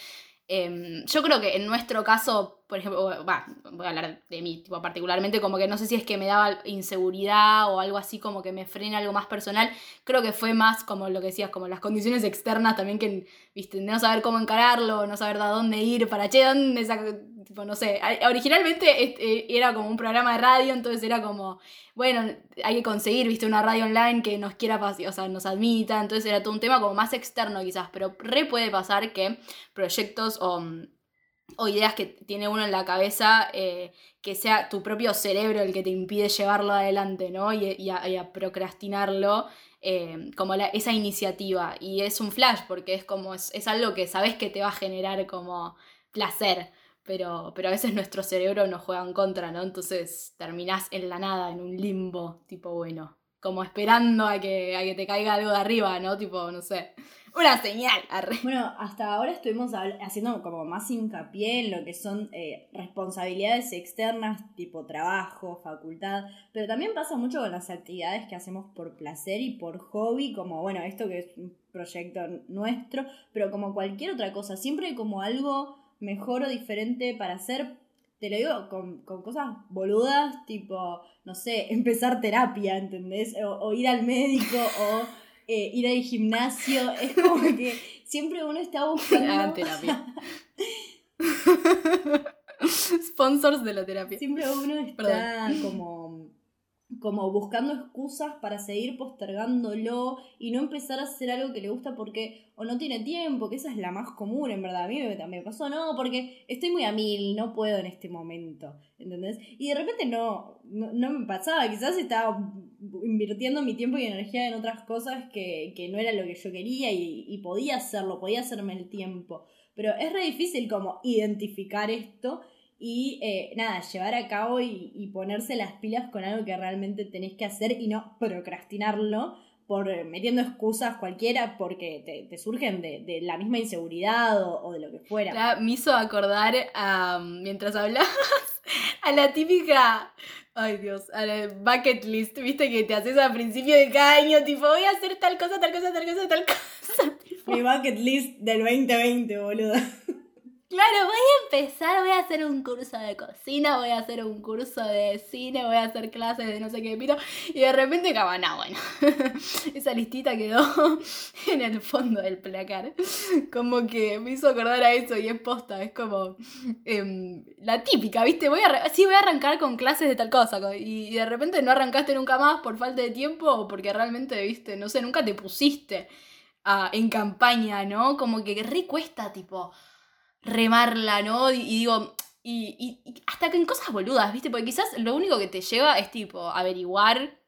eh, yo creo que en nuestro caso, por ejemplo, voy a hablar de mí, tipo, particularmente, como que no sé si es que me daba inseguridad o algo así, como que me frena algo más personal. Creo que fue más como lo que decías, como las condiciones externas también, que, no saber cómo encararlo, no saber a dónde ir, para che, dónde no sé, originalmente eh, era como un programa de radio, entonces era como, bueno, hay que conseguir, viste, una radio online que nos quiera, o sea, nos admita, entonces era todo un tema como más externo quizás, pero re puede pasar que proyectos o, ideas que tiene uno en la cabeza, eh, que sea tu propio cerebro el que te impide llevarlo adelante, ¿no? Y, a, procrastinarlo. Eh, como esa iniciativa y es un flash porque es como es algo que sabes que te va a generar como placer pero, pero a veces nuestro cerebro nos juega en contra, ¿no? Entonces terminás en la nada, en un limbo, tipo, bueno, como esperando a que, a que te caiga algo de arriba, ¿no? Tipo, no sé, Una señal. Bueno, hasta ahora estuvimos haciendo como más hincapié en lo que son eh, responsabilidades externas, tipo trabajo, facultad, pero también pasa mucho con las actividades que hacemos por placer y por hobby, como, bueno, esto que es un proyecto nuestro, pero como cualquier otra cosa, siempre como algo mejor o diferente para hacer te lo digo con, cosas boludas, tipo, no sé, empezar terapia, ¿entendés? O, ir al médico o eh, ir al gimnasio. Es como que siempre uno está buscando. Ah, terapia. Sponsors de la terapia. Siempre uno está como como buscando excusas para seguir postergándolo y no empezar a hacer algo que le gusta porque o no tiene tiempo, que esa es la más común, en verdad. A mí me, me pasó, no, porque estoy muy a mil, no puedo en este momento, ¿entendés? Y de repente no, no, me pasaba, quizás estaba invirtiendo mi tiempo y energía en otras cosas que, que no era lo que yo quería y, y podía hacerlo, podía hacerme el tiempo. Pero es re difícil como identificar esto y eh, nada, llevar a cabo y, ponerse las pilas con algo que realmente tenés que hacer y no procrastinarlo por eh, metiendo excusas cualquiera porque te, surgen de, la misma inseguridad o, de lo que fuera. me hizo acordar a, mientras hablabas a la típica, ay Dios, a la bucket list, viste que te haces al principio de cada año, tipo voy a hacer tal cosa, tal cosa, tal cosa, tal cosa. Mi bucket list del 2020, boludo. Claro, voy a empezar, voy a hacer un curso de cocina, voy a hacer un curso de cine, voy a hacer clases de no sé qué pito. Y de repente cabana, bueno. Esa listita quedó en el fondo del placar. Como que me hizo acordar a eso y es posta, es como em, la típica, ¿viste? Voy a, sí, voy a arrancar con clases de tal cosa. Y, de repente no arrancaste nunca más por falta de tiempo o porque realmente, ¿viste? No sé, nunca te pusiste ah, en campaña, ¿no? Como que recuesta, tipo remarla, ¿no? Y, digo, y, hasta que en cosas boludas, ¿viste? Porque quizás lo único que te lleva es tipo averiguar,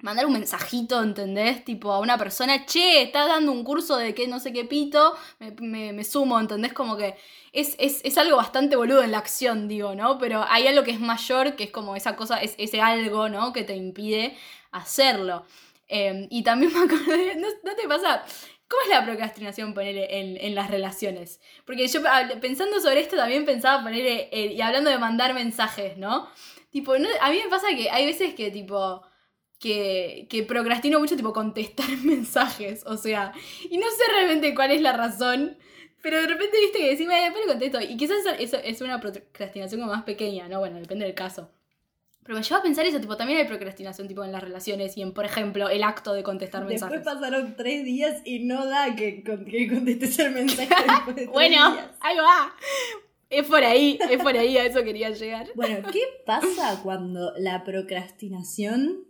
mandar un mensajito, ¿entendés? Tipo a una persona, che, estás dando un curso de que no sé qué pito, me, sumo, ¿entendés? Como que es, es, algo bastante boludo en la acción, digo, ¿no? Pero hay algo que es mayor, que es como esa cosa, es ese algo, ¿no? Que te impide hacerlo. Em, y también me acordé, ¿no te pasa? ¿Cómo es la procrastinación poner en, las relaciones? Porque yo pensando sobre esto también pensaba poner, y hablando de mandar mensajes, ¿no? Tipo, a mí me pasa que hay veces que tipo, que, que procrastino mucho tipo contestar mensajes, o sea, y no sé realmente cuál es la razón, pero de repente viste que decís, después lo contesto, y quizás eso es una procrastinación como más pequeña, ¿no? Bueno, depende del caso. Pero me lleva a pensar eso, tipo, también hay procrastinación tipo en las relaciones y en, por ejemplo, el acto de contestar mensajes. Después pasaron tres días y no da que, que contestes el mensaje después de Bueno, ahí va. Es por ahí, es por ahí, a eso quería llegar. Bueno, ¿qué pasa cuando la procrastinación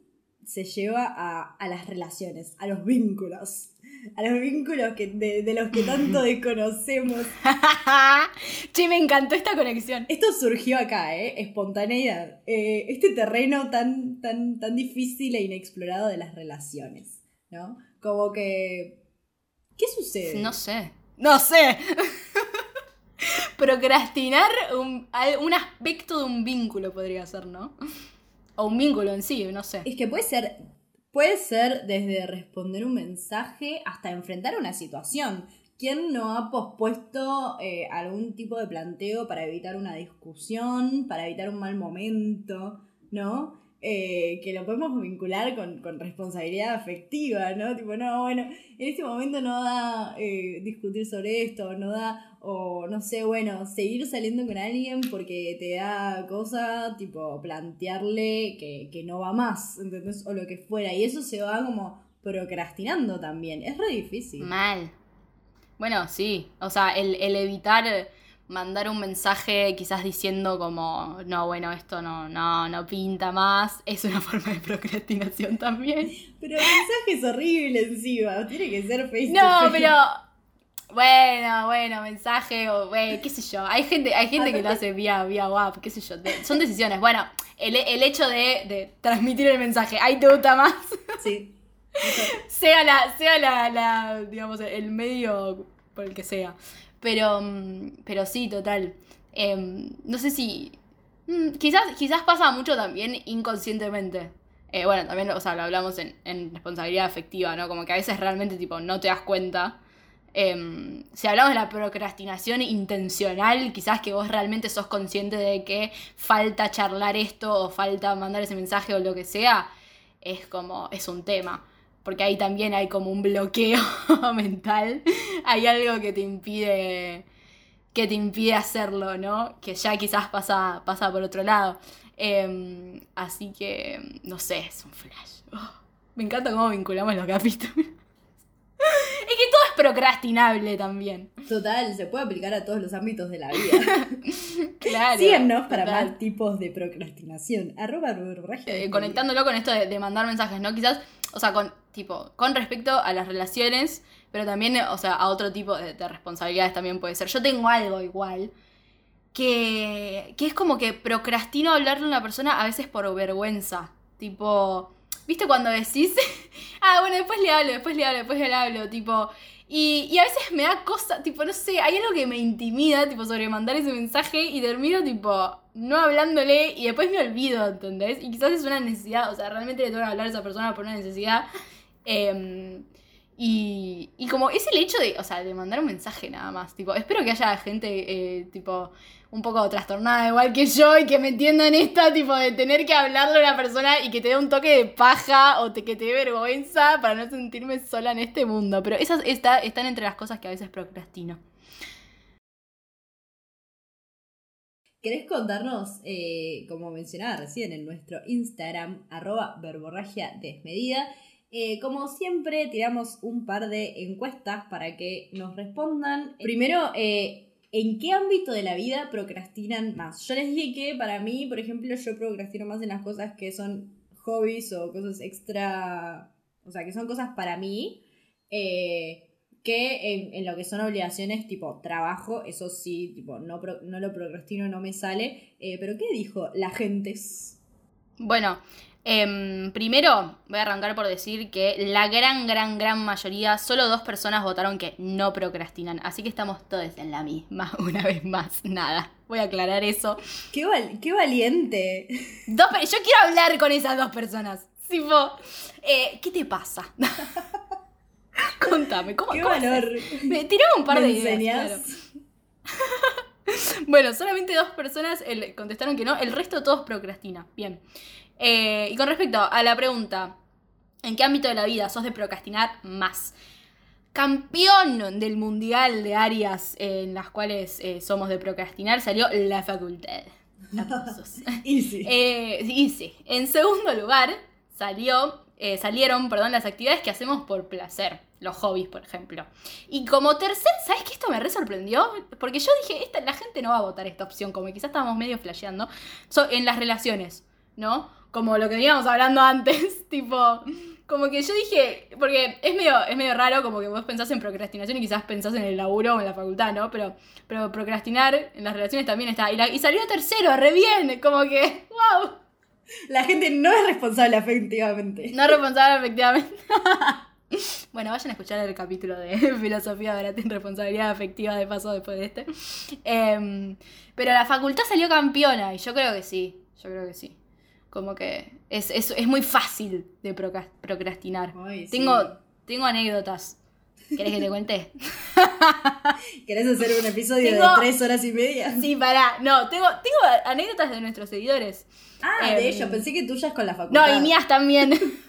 se lleva a, a las relaciones, a los vínculos? A los vínculos que, de, los que tanto desconocemos. che, me encantó esta conexión. Esto surgió acá, ¿eh? Espontaneidad. Eh, este terreno tan, tan, tan difícil e inexplorado de las relaciones, ¿no? Como que... ¿Qué sucede? No sé. No sé. Procrastinar un, un aspecto de un vínculo podría ser, ¿no? O un vínculo en sí, no sé. Es que puede ser Puede ser desde responder un mensaje hasta enfrentar una situación. ¿Quién no ha pospuesto eh, algún tipo de planteo para evitar una discusión, para evitar un mal momento, ¿no? Eh, que lo podemos vincular con, responsabilidad afectiva, ¿no? Tipo, no, bueno, en este momento no da eh, discutir sobre esto, no da, o no sé, bueno, seguir saliendo con alguien porque te da cosa, tipo, plantearle que, que no va más, ¿entendés? O lo que fuera, y eso se va como procrastinando también, es re difícil. Mal. Bueno, sí, o sea, el, el evitar mandar un mensaje quizás diciendo como, no, bueno, esto no, no, no pinta más, es una forma de procrastinación también. Pero el mensaje es horrible encima, tiene que ser face No, pero... Bueno, bueno, mensaje o qué sé yo. Hay gente, hay gente que lo hace vía, vía WAP, qué sé yo. son decisiones. Bueno, el, hecho de, transmitir el mensaje, ahí te gusta más. Sí. sea la, sea la, la, digamos, el medio por el que sea. Pero, mm, pero sí, total. Em, no sé si... Mm, quizás, quizás pasa mucho también inconscientemente. Eh, bueno, también, o sea, lo hablamos en, responsabilidad afectiva, ¿no? Como que a veces realmente, tipo, no te das cuenta Em, si hablamos de la procrastinación intencional, quizás que vos realmente sos consciente de que falta charlar esto o falta mandar ese mensaje o lo que sea, es como, es un tema. Porque ahí también hay como un bloqueo mental. Hay algo que te impide. que te impide hacerlo, ¿no? Que ya quizás pasa, pasa por otro lado. Em, así que, no sé, es un flash. Oh, me encanta cómo vinculamos los capítulos. Es que todo es procrastinable también. Total, se puede aplicar a todos los ámbitos de la vida. Claro. Síguenos para total. más tipos de procrastinación. Arroba Eh, conectándolo con esto de, de mandar mensajes, ¿no? Quizás, o sea, con, tipo, con respecto a las relaciones, pero también, o sea, a otro tipo de, de responsabilidades también puede ser. Yo tengo algo igual, que, que es como que procrastino hablarle a una persona a veces por vergüenza. Tipo, ¿viste cuando decís, ah, bueno, después le hablo, después le hablo, después le hablo, tipo... Y, y a veces me da cosa, tipo, no sé, hay algo que me intimida, tipo, sobre mandar ese mensaje y termino, tipo, no hablándole y después me olvido, ¿entendés? Y quizás es una necesidad, o sea, realmente le tengo que hablar a esa persona por una necesidad. em, y, y como es el hecho de, o sea, de mandar un mensaje nada más, tipo, espero que haya gente, eh, tipo, un poco trastornada igual que yo y que me entiendan esta, tipo, de tener que hablarle a una persona y que te dé un toque de paja o te, que te dé vergüenza para no sentirme sola en este mundo. Pero esas está, están entre las cosas que a veces procrastino. ¿Querés contarnos, eh, como mencionaba recién en nuestro Instagram, arroba verborragia desmedida? Eh, como siempre, tiramos un par de encuestas para que nos respondan. Primero, eh, ¿en qué ámbito de la vida procrastinan más? Yo les dije que para mí, por ejemplo, yo procrastino más en las cosas que son hobbies o cosas extra, o sea, que son cosas para mí. eh, que en, lo que son obligaciones tipo trabajo, eso sí, tipo, no, no lo procrastino, no me sale. Eh, pero ¿qué dijo la gente? Bueno, em, primero voy a arrancar por decir que la gran, gran, gran mayoría, solo dos personas votaron que no procrastinan. Así que estamos todos en la misma, una vez más. Nada, voy a aclarar eso. ¡Qué, val- qué valiente! Dos, yo quiero hablar con esas dos personas. Tipo, eh, ¿qué te pasa? Contame, ¿cómo, ¡Qué cómo valor! haces? Me tiraba un par ¿Me de ideas. claro. Bueno, solamente dos personas contestaron que no, el resto todos procrastina. Bien. Eh, y con respecto a la pregunta, ¿en qué ámbito de la vida sos de procrastinar más? Campeón del mundial de áreas en las cuales eh, somos de procrastinar salió la facultad. Easy. Eh, y sí, en segundo lugar salió, eh, salieron perdón, las actividades que hacemos por placer, los hobbies, por ejemplo. Y como tercer, ¿sabes qué esto me re sorprendió? Porque yo dije, esta, la gente no va a votar esta opción, como que quizás estábamos medio flasheando, So, en las relaciones, ¿no? Como lo que veníamos hablando antes, tipo, como que yo dije, porque es medio, es medio raro, como que vos pensás en procrastinación y quizás pensás en el laburo o en la facultad, ¿no? Pero, pero procrastinar en las relaciones también está. Y, la- y salió tercero, re bien, como que, wow. La gente no es responsable afectivamente. No responsable, efectivamente. bueno, vayan a escuchar el capítulo de filosofía barata y responsabilidad afectiva de paso después de este. Em, pero la facultad salió campeona y yo creo que sí, yo creo que sí. Como que es, es, es muy fácil de procras- procrastinar. Ay, sí. tengo, tengo anécdotas. ¿Querés que te cuente? ¿Querés hacer un episodio Tengo- de tres horas y media? Sí, pará. No, tengo, tengo anécdotas de nuestros seguidores. Ah, de Em, ellos. Pensé que tuyas con la facultad. No, y mías también.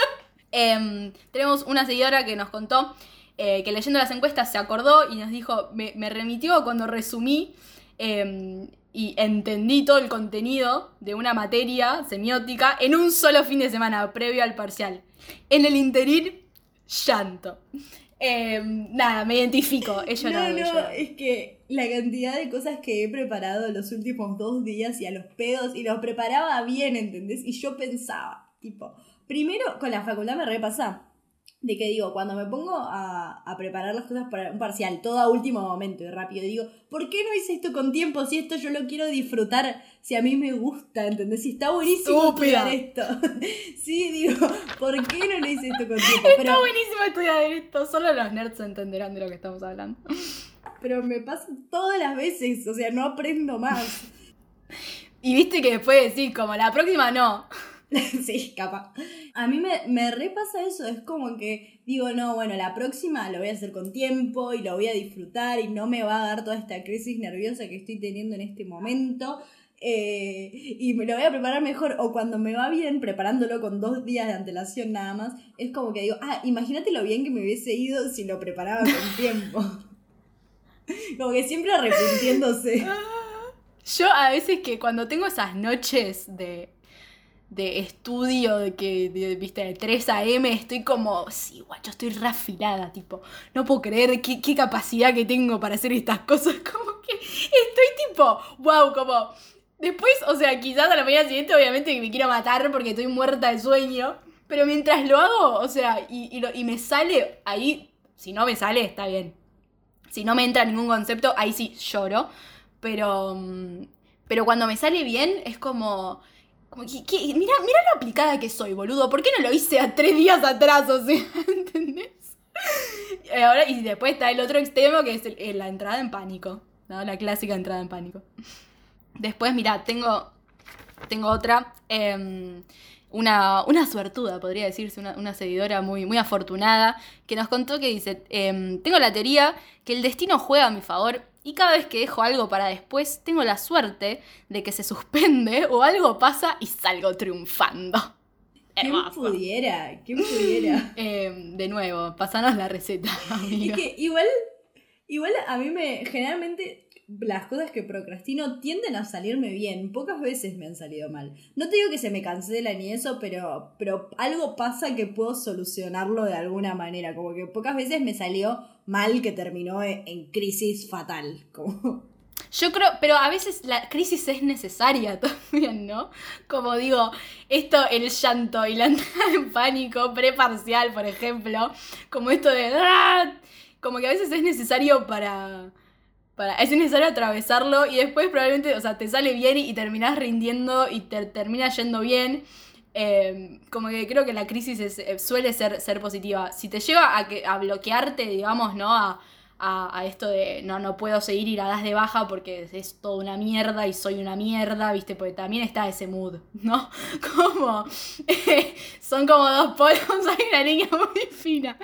Em, tenemos una seguidora que nos contó eh, que leyendo las encuestas se acordó y nos dijo, me, me remitió cuando resumí em, y entendí todo el contenido de una materia semiótica en un solo fin de semana, previo al parcial. En el interín, llanto. Em, nada, me identifico, he No, llorado, no, llorado. es que la cantidad de cosas que he preparado los últimos dos días y a los pedos, y los preparaba bien, ¿entendés? Y yo pensaba, tipo, primero con la facultad me repasa, de que digo, cuando me pongo a, a preparar las cosas para un parcial, todo a último momento y rápido, digo, ¿por qué no hice esto con tiempo si esto yo lo quiero disfrutar, si a mí me gusta, ¿entendés? Si está buenísimo Estúpida. estudiar esto. sí, digo, ¿por qué no lo hice esto con tiempo? Pero, Está buenísimo estudiar esto, solo los nerds entenderán de lo que estamos hablando. pero me pasa todas las veces, o sea, no aprendo más. Y viste que después decís, como la próxima no. sí, capaz. A mí me, me repasa eso, es como que digo, no, bueno, la próxima lo voy a hacer con tiempo y lo voy a disfrutar y no me va a dar toda esta crisis nerviosa que estoy teniendo en este momento. Eh, y me lo voy a preparar mejor o cuando me va bien preparándolo con dos días de antelación nada más, es como que digo, ah, imagínate lo bien que me hubiese ido si lo preparaba con tiempo. como que siempre arrepintiéndose. Yo a veces que cuando tengo esas noches de, de estudio, de que, de, viste, de 3 a.m., estoy como, sí, guacho, estoy reafilada, tipo, no puedo creer qué, qué capacidad que tengo para hacer estas cosas, como que estoy tipo, wow, como Después, o sea, quizás a la mañana siguiente obviamente me quiero matar porque estoy muerta de sueño. Pero mientras lo hago, o sea, y, y, me sale ahí, si no me sale, está bien. Si no me entra ningún concepto, ahí sí lloro. Pero, mm, pero cuando me sale bien, es como... mira, mira lo aplicada que soy, boludo. ¿Por qué no lo hice a tres días atrás? O sea, ¿entendés? Ahora, y después está el otro extremo que es la entrada en pánico. La clásica entrada en pánico. Después, mira, tengo, tengo otra. Em, una, una, suertuda, podría decirse, una, seguidora muy, muy afortunada, que nos contó que dice, em, tengo la teoría que el destino juega a mi favor y cada vez que dejo algo para después, tengo la suerte de que se suspende o algo pasa y salgo triunfando. ¿Quién pudiera? ¿Quién pudiera? Em, de nuevo, pasanos la receta. Amiga. Es que igual, igual a mí me, generalmente las cosas que procrastino tienden a salirme bien. Pocas veces me han salido mal. No te digo que se me cancela ni eso, pero, pero algo pasa que puedo solucionarlo de alguna manera. Como que pocas veces me salió mal que terminó en crisis fatal. Como... Yo creo, pero a veces la crisis es necesaria también, ¿no? Como digo, esto, el llanto y la entrada en pánico preparcial, por ejemplo, como esto de... ¡ah! Como que a veces es necesario para es necesario atravesarlo y después probablemente, o sea, te sale bien y, terminas rindiendo y te termina yendo bien. Eh, como que creo que la crisis eh, suele ser, ser positiva. Si te lleva a, que, a bloquearte, digamos, ¿no? A, esto de no, no puedo seguir y la das de baja porque es toda una mierda y soy una mierda, ¿viste? Porque también está ese mood, ¿no? Como son como dos polos, hay una línea muy fina.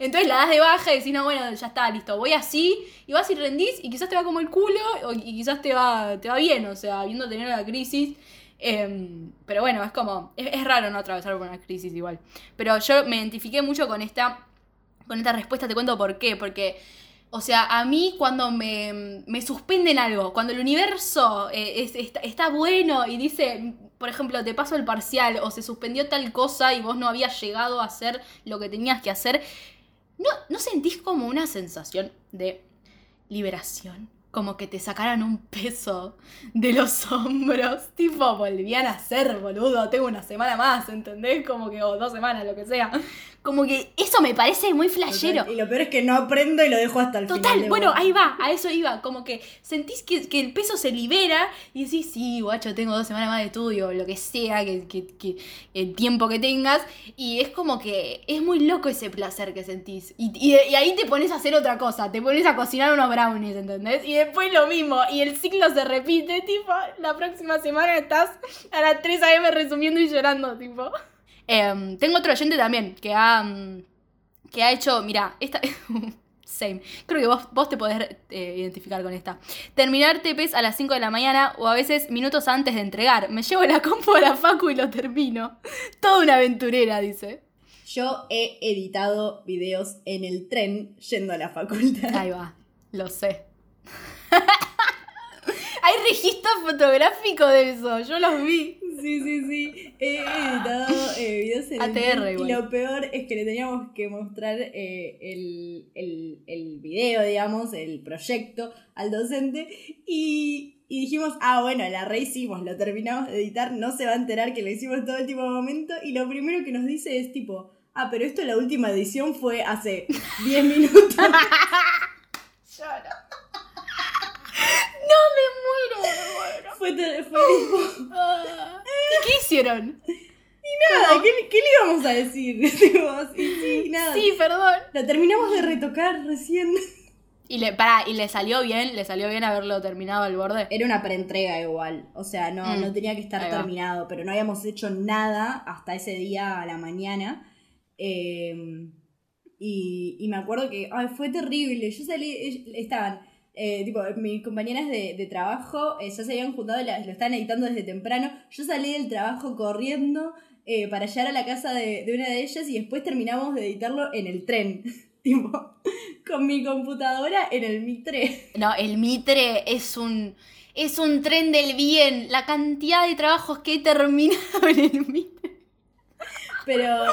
Entonces la das de baja y decís, no, bueno, ya está, listo, voy así y vas y rendís y quizás te va como el culo y quizás te va, te va bien, o sea, viendo tener la crisis. Em, pero bueno, es como, es, es raro no atravesar por una crisis igual. Pero yo me identifiqué mucho con esta, con esta respuesta, te cuento por qué, porque o sea, a mí cuando me, me suspenden algo, cuando el universo eh, está, bueno y dice, por ejemplo, te paso el parcial o se suspendió tal cosa y vos no habías llegado a hacer lo que tenías que hacer, ¿no, ¿no sentís como una sensación de liberación? Como que te sacaran un peso de los hombros, tipo, volvían a ser, boludo, tengo una semana más, ¿entendés? Como que, o dos semanas, lo que sea. Como que eso me parece muy flashero. Y lo peor es que no aprendo y lo dejo hasta el final. Total, bueno, ahí va, a eso iba. Como que sentís que, el peso se libera y decís, sí, guacho, tengo dos semanas más de estudio, lo que sea, que, que, el tiempo que tengas. Y es como que es muy loco ese placer que sentís. Y, y, ahí te pones a hacer otra cosa, te pones a cocinar unos brownies, ¿entendés? Y después lo mismo. Y el ciclo se repite, tipo, la próxima semana estás a las 3 a.m. resumiendo y llorando, tipo. Em, tengo otro oyente también que ha, mm, que ha hecho, mira, esta... Same. Creo que vos, vos te podés eh, identificar con esta. Terminar TPs a las 5 de la mañana o a veces minutos antes de entregar. Me llevo la compu a la facu y lo termino. Toda una aventurera, dice. Yo he editado videos en el tren yendo a la facultad. Ahí va, lo sé. Hay registro fotográfico de eso, yo los vi. Sí, sí, sí. He editado eh, videos en ATR, el Y lo peor es que le teníamos que mostrar eh, el, el, el video, digamos, el proyecto al docente. Y, y dijimos, ah, bueno, la rehicimos, lo terminamos de editar, no se va a enterar que lo hicimos todo el tipo momento. Y lo primero que nos dice es tipo, ah, pero esto la última edición fue hace 10 minutos. Lloro. No, me muero, me muero. Fue, fue ah. ¿Y qué hicieron? Y nada, ¿qué, ¿qué, le íbamos a decir? sí, nada. Sí, perdón. La terminamos de retocar recién. Y le, pará, ¿y le salió bien? ¿Le salió bien haberlo terminado al borde? Era una preentrega igual, o sea, no, Mm, no tenía que estar terminado, pero no habíamos hecho nada hasta ese día a la mañana. Eh, y, y me acuerdo que ay, fue terrible. Yo salí, ell- estaban, eh, tipo, mis compañeras de, de trabajo eh, ya se habían juntado, y la- lo estaban editando desde temprano. Yo salí del trabajo corriendo eh, para llegar a la casa de, de una de ellas y después terminamos de editarlo en el tren. tipo, con mi computadora en el Mitre. No, el Mitre es un. Es un tren del bien. La cantidad de trabajos que he terminado en el Mitre. Pero,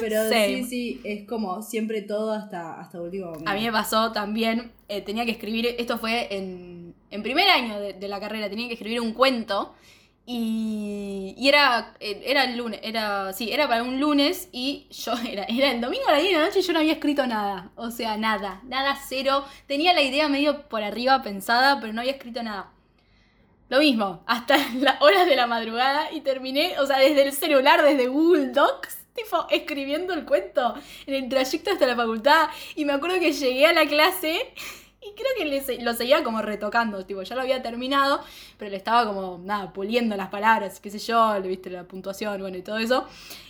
pero Same. sí, sí, es como siempre todo hasta, hasta último momento. A mí me pasó también. Eh, tenía que escribir. Esto fue en, en primer año de, la carrera. Tenía que escribir un cuento. Y, y era, eh, era el lunes, era, sí, era para un lunes y yo, era, era el domingo a las 10 de la noche y yo no había escrito nada. O sea, nada, nada, cero. Tenía la idea medio por arriba pensada, pero no había escrito nada. Lo mismo, hasta las horas de la madrugada y terminé, o sea, desde el celular, desde Google Docs, tipo, escribiendo el cuento en el trayecto hasta la facultad. Y me acuerdo que llegué a la clase y creo que lo seguía como retocando, tipo, ya lo había terminado, pero le estaba como, nada, puliendo las palabras, qué sé yo, le viste la puntuación, bueno, y todo eso.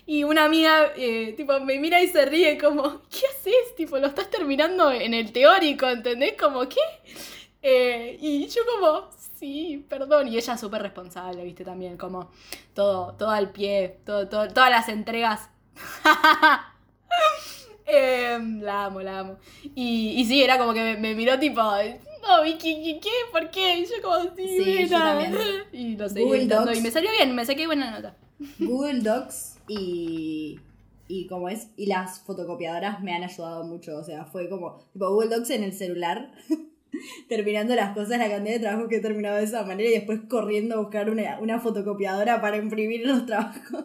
Y una amiga, eh, tipo, me mira y se ríe como, ¿qué haces? Tipo, lo estás terminando en el teórico, ¿entendés? Como, ¿qué? Eh, y yo como, sí, perdón. Y ella súper responsable, viste, también, como todo, todo al pie, todo- todas las entregas. Eh, la amo, la amo. Y, y sí, era como que me, me miró tipo, no, Vicky, ¿qué? qué? ¿Por qué? Y yo como, sí, Sí, yo buena". también. Y lo seguí Google Docs. Y me salió bien, me saqué buena nota. Google Docs y, y como es, y las fotocopiadoras me han ayudado mucho. O sea, fue como, tipo Google Docs en el celular, terminando las cosas, la cantidad de trabajo que he terminado de esa manera y después corriendo a buscar una, una fotocopiadora para imprimir los trabajos.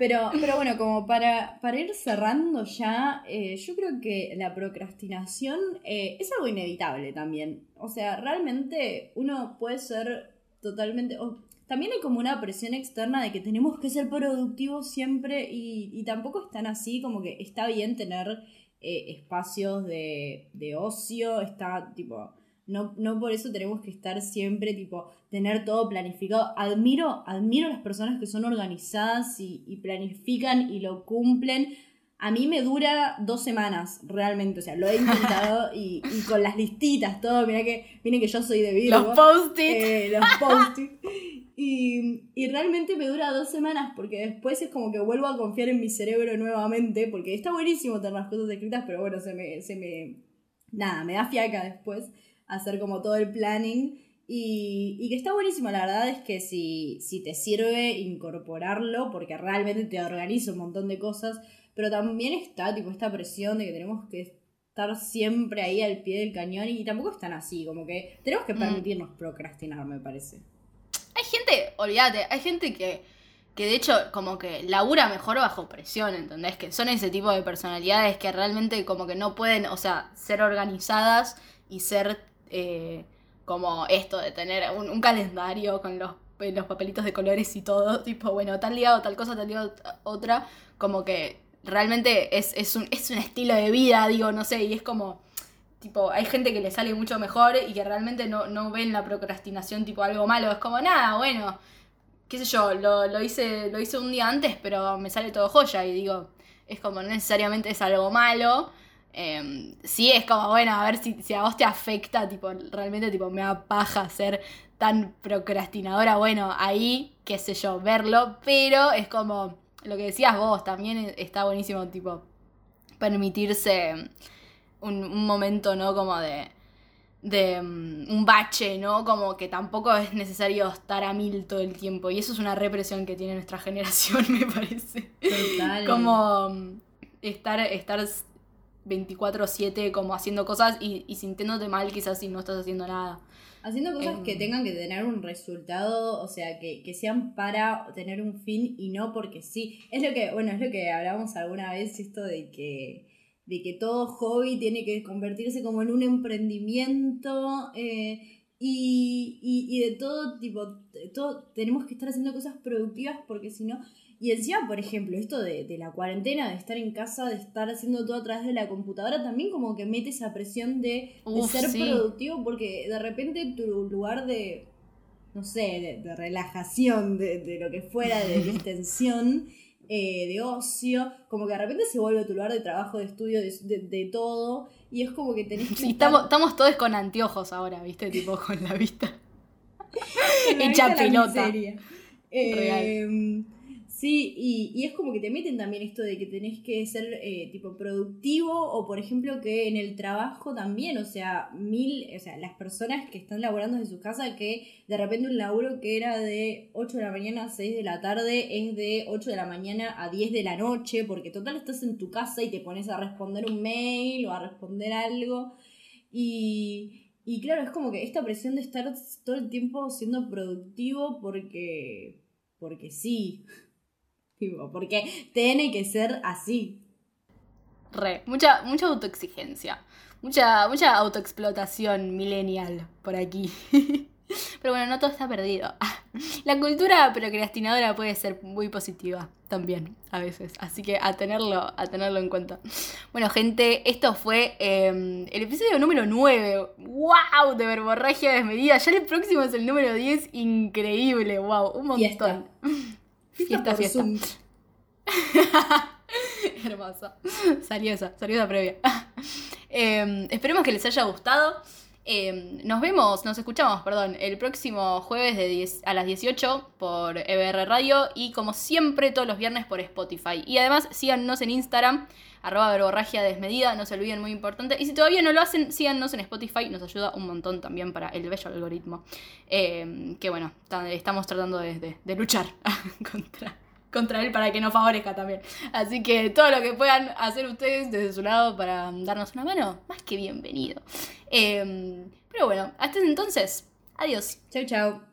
Pero, pero bueno, como para, para ir cerrando ya, eh, yo creo que la procrastinación eh, es algo inevitable también. O sea, realmente uno puede ser totalmente... también hay como una presión externa de que tenemos que ser productivos siempre y, y tampoco es tan así, como que está bien tener eh, espacios de, de ocio, está tipo... No, no por eso tenemos que estar siempre, tipo, tener todo planificado. Admiro, admiro a las personas que son organizadas y, y planifican y lo cumplen. A mí me dura dos semanas, realmente. O sea, lo he intentado y, y con las listitas, todo. Mira que, miren que yo soy de Virgo. Los post-its. Eh, los post-its. Y, y realmente me dura dos semanas porque después es como que vuelvo a confiar en mi cerebro nuevamente porque está buenísimo tener las cosas escritas, pero bueno, se me, se me, nada, me da fiaca después hacer como todo el planning y, y que está buenísimo, la verdad es que si, si te sirve incorporarlo porque realmente te organiza un montón de cosas, pero también está tipo esta presión de que tenemos que estar siempre ahí al pie del cañón y tampoco es tan así, como que tenemos que Mm. permitirnos procrastinar, me parece. Hay gente, olvídate, hay gente que, que de hecho como que labura mejor bajo presión, ¿entendés? Que son ese tipo de personalidades que realmente como que no pueden, o sea, ser organizadas y ser eh, como esto de tener un, calendario con los, los papelitos de colores y todo, tipo, bueno, tal día o tal cosa, tal día o otra, como que realmente es, es, un, es un estilo de vida, digo, no sé, y es como tipo, hay gente que le sale mucho mejor y que realmente no, no ven la procrastinación tipo algo malo. Es como, nada, bueno, qué sé yo, lo, lo hice, lo hice un día antes, pero me sale todo joya. Y digo, es como, necesariamente es algo malo. Eh, sí, es como, bueno, a ver si, si a vos te afecta, tipo, realmente tipo, me da paja ser tan procrastinadora. Bueno, ahí, qué sé yo, verlo, pero es como, lo que decías vos, también está buenísimo, tipo, permitirse un, un momento, ¿no? Como de, de mm, un bache, ¿no? Como que tampoco es necesario estar a mil todo el tiempo. Y eso es una represión que tiene nuestra generación, me parece. Total. Como mm, estar, estar 24-7 como haciendo cosas y, y sintiéndote mal quizás si no estás haciendo nada. Haciendo cosas Em. que tengan que tener un resultado, o sea, que, que sean para tener un fin y no porque sí. Es lo que, bueno, es lo que hablábamos alguna vez, esto de que, de que todo hobby tiene que convertirse como en un emprendimiento eh, y, y, y de todo tipo, de todo, tenemos que estar haciendo cosas productivas porque si no... Y encima, por ejemplo, esto de, de, la cuarentena, de estar en casa, de estar haciendo todo a través de la computadora, también como que mete esa presión de, ser productivo, porque de repente tu lugar de, no sé, de, relajación, de, lo que fuera, de extensión, eh, de ocio, como que de repente se vuelve tu lugar de trabajo, de estudio, de, todo, y es como que tenés que... Sí, estamos, estamos todos con anteojos ahora, ¿viste? Tipo con la vista. Hecha pelota. Eh, Sí, y, y, es como que te meten también esto de que tenés que ser eh, tipo productivo o por ejemplo que en el trabajo también, o sea, mil, o sea, las personas que están laborando desde su casa que de repente un laburo que era de 8 de la mañana a 6 de la tarde es de 8 de la mañana a 10 de la noche, porque total estás en tu casa y te pones a responder un mail o a responder algo. Y, y claro, es como que esta presión de estar todo el tiempo siendo productivo porque, porque sí porque tiene que ser así. Re, mucha, mucha autoexigencia. Mucha, mucha autoexplotación millennial por aquí. Pero bueno, no todo está perdido. La cultura procrastinadora puede ser muy positiva también, a veces. Así que a tenerlo, a tenerlo en cuenta. Bueno, gente, esto fue em, el episodio número 9. ¡Wow! De verborragia desmedida. Ya el próximo es el número 10. Increíble, wow, un montón. Fiesta, fiesta. Hermoso. Salió esa, salió esa previa. Em, esperemos que les haya gustado. Em, nos vemos, nos escuchamos, perdón, el próximo jueves de 10, a las 18 por EBR Radio y como siempre todos los viernes por Spotify. Y además síganos en Instagram, arroba verborragia desmedida, no se olviden, muy importante. Y si todavía no lo hacen, síganos en Spotify, nos ayuda un montón también para el bello algoritmo. Em, que bueno, estamos tratando de luchar contra contra él para que nos favorezca también. Así que todo lo que puedan hacer ustedes desde su lado para darnos una mano, más que bienvenido. Em, pero bueno, hasta entonces, adiós. Chau, chau.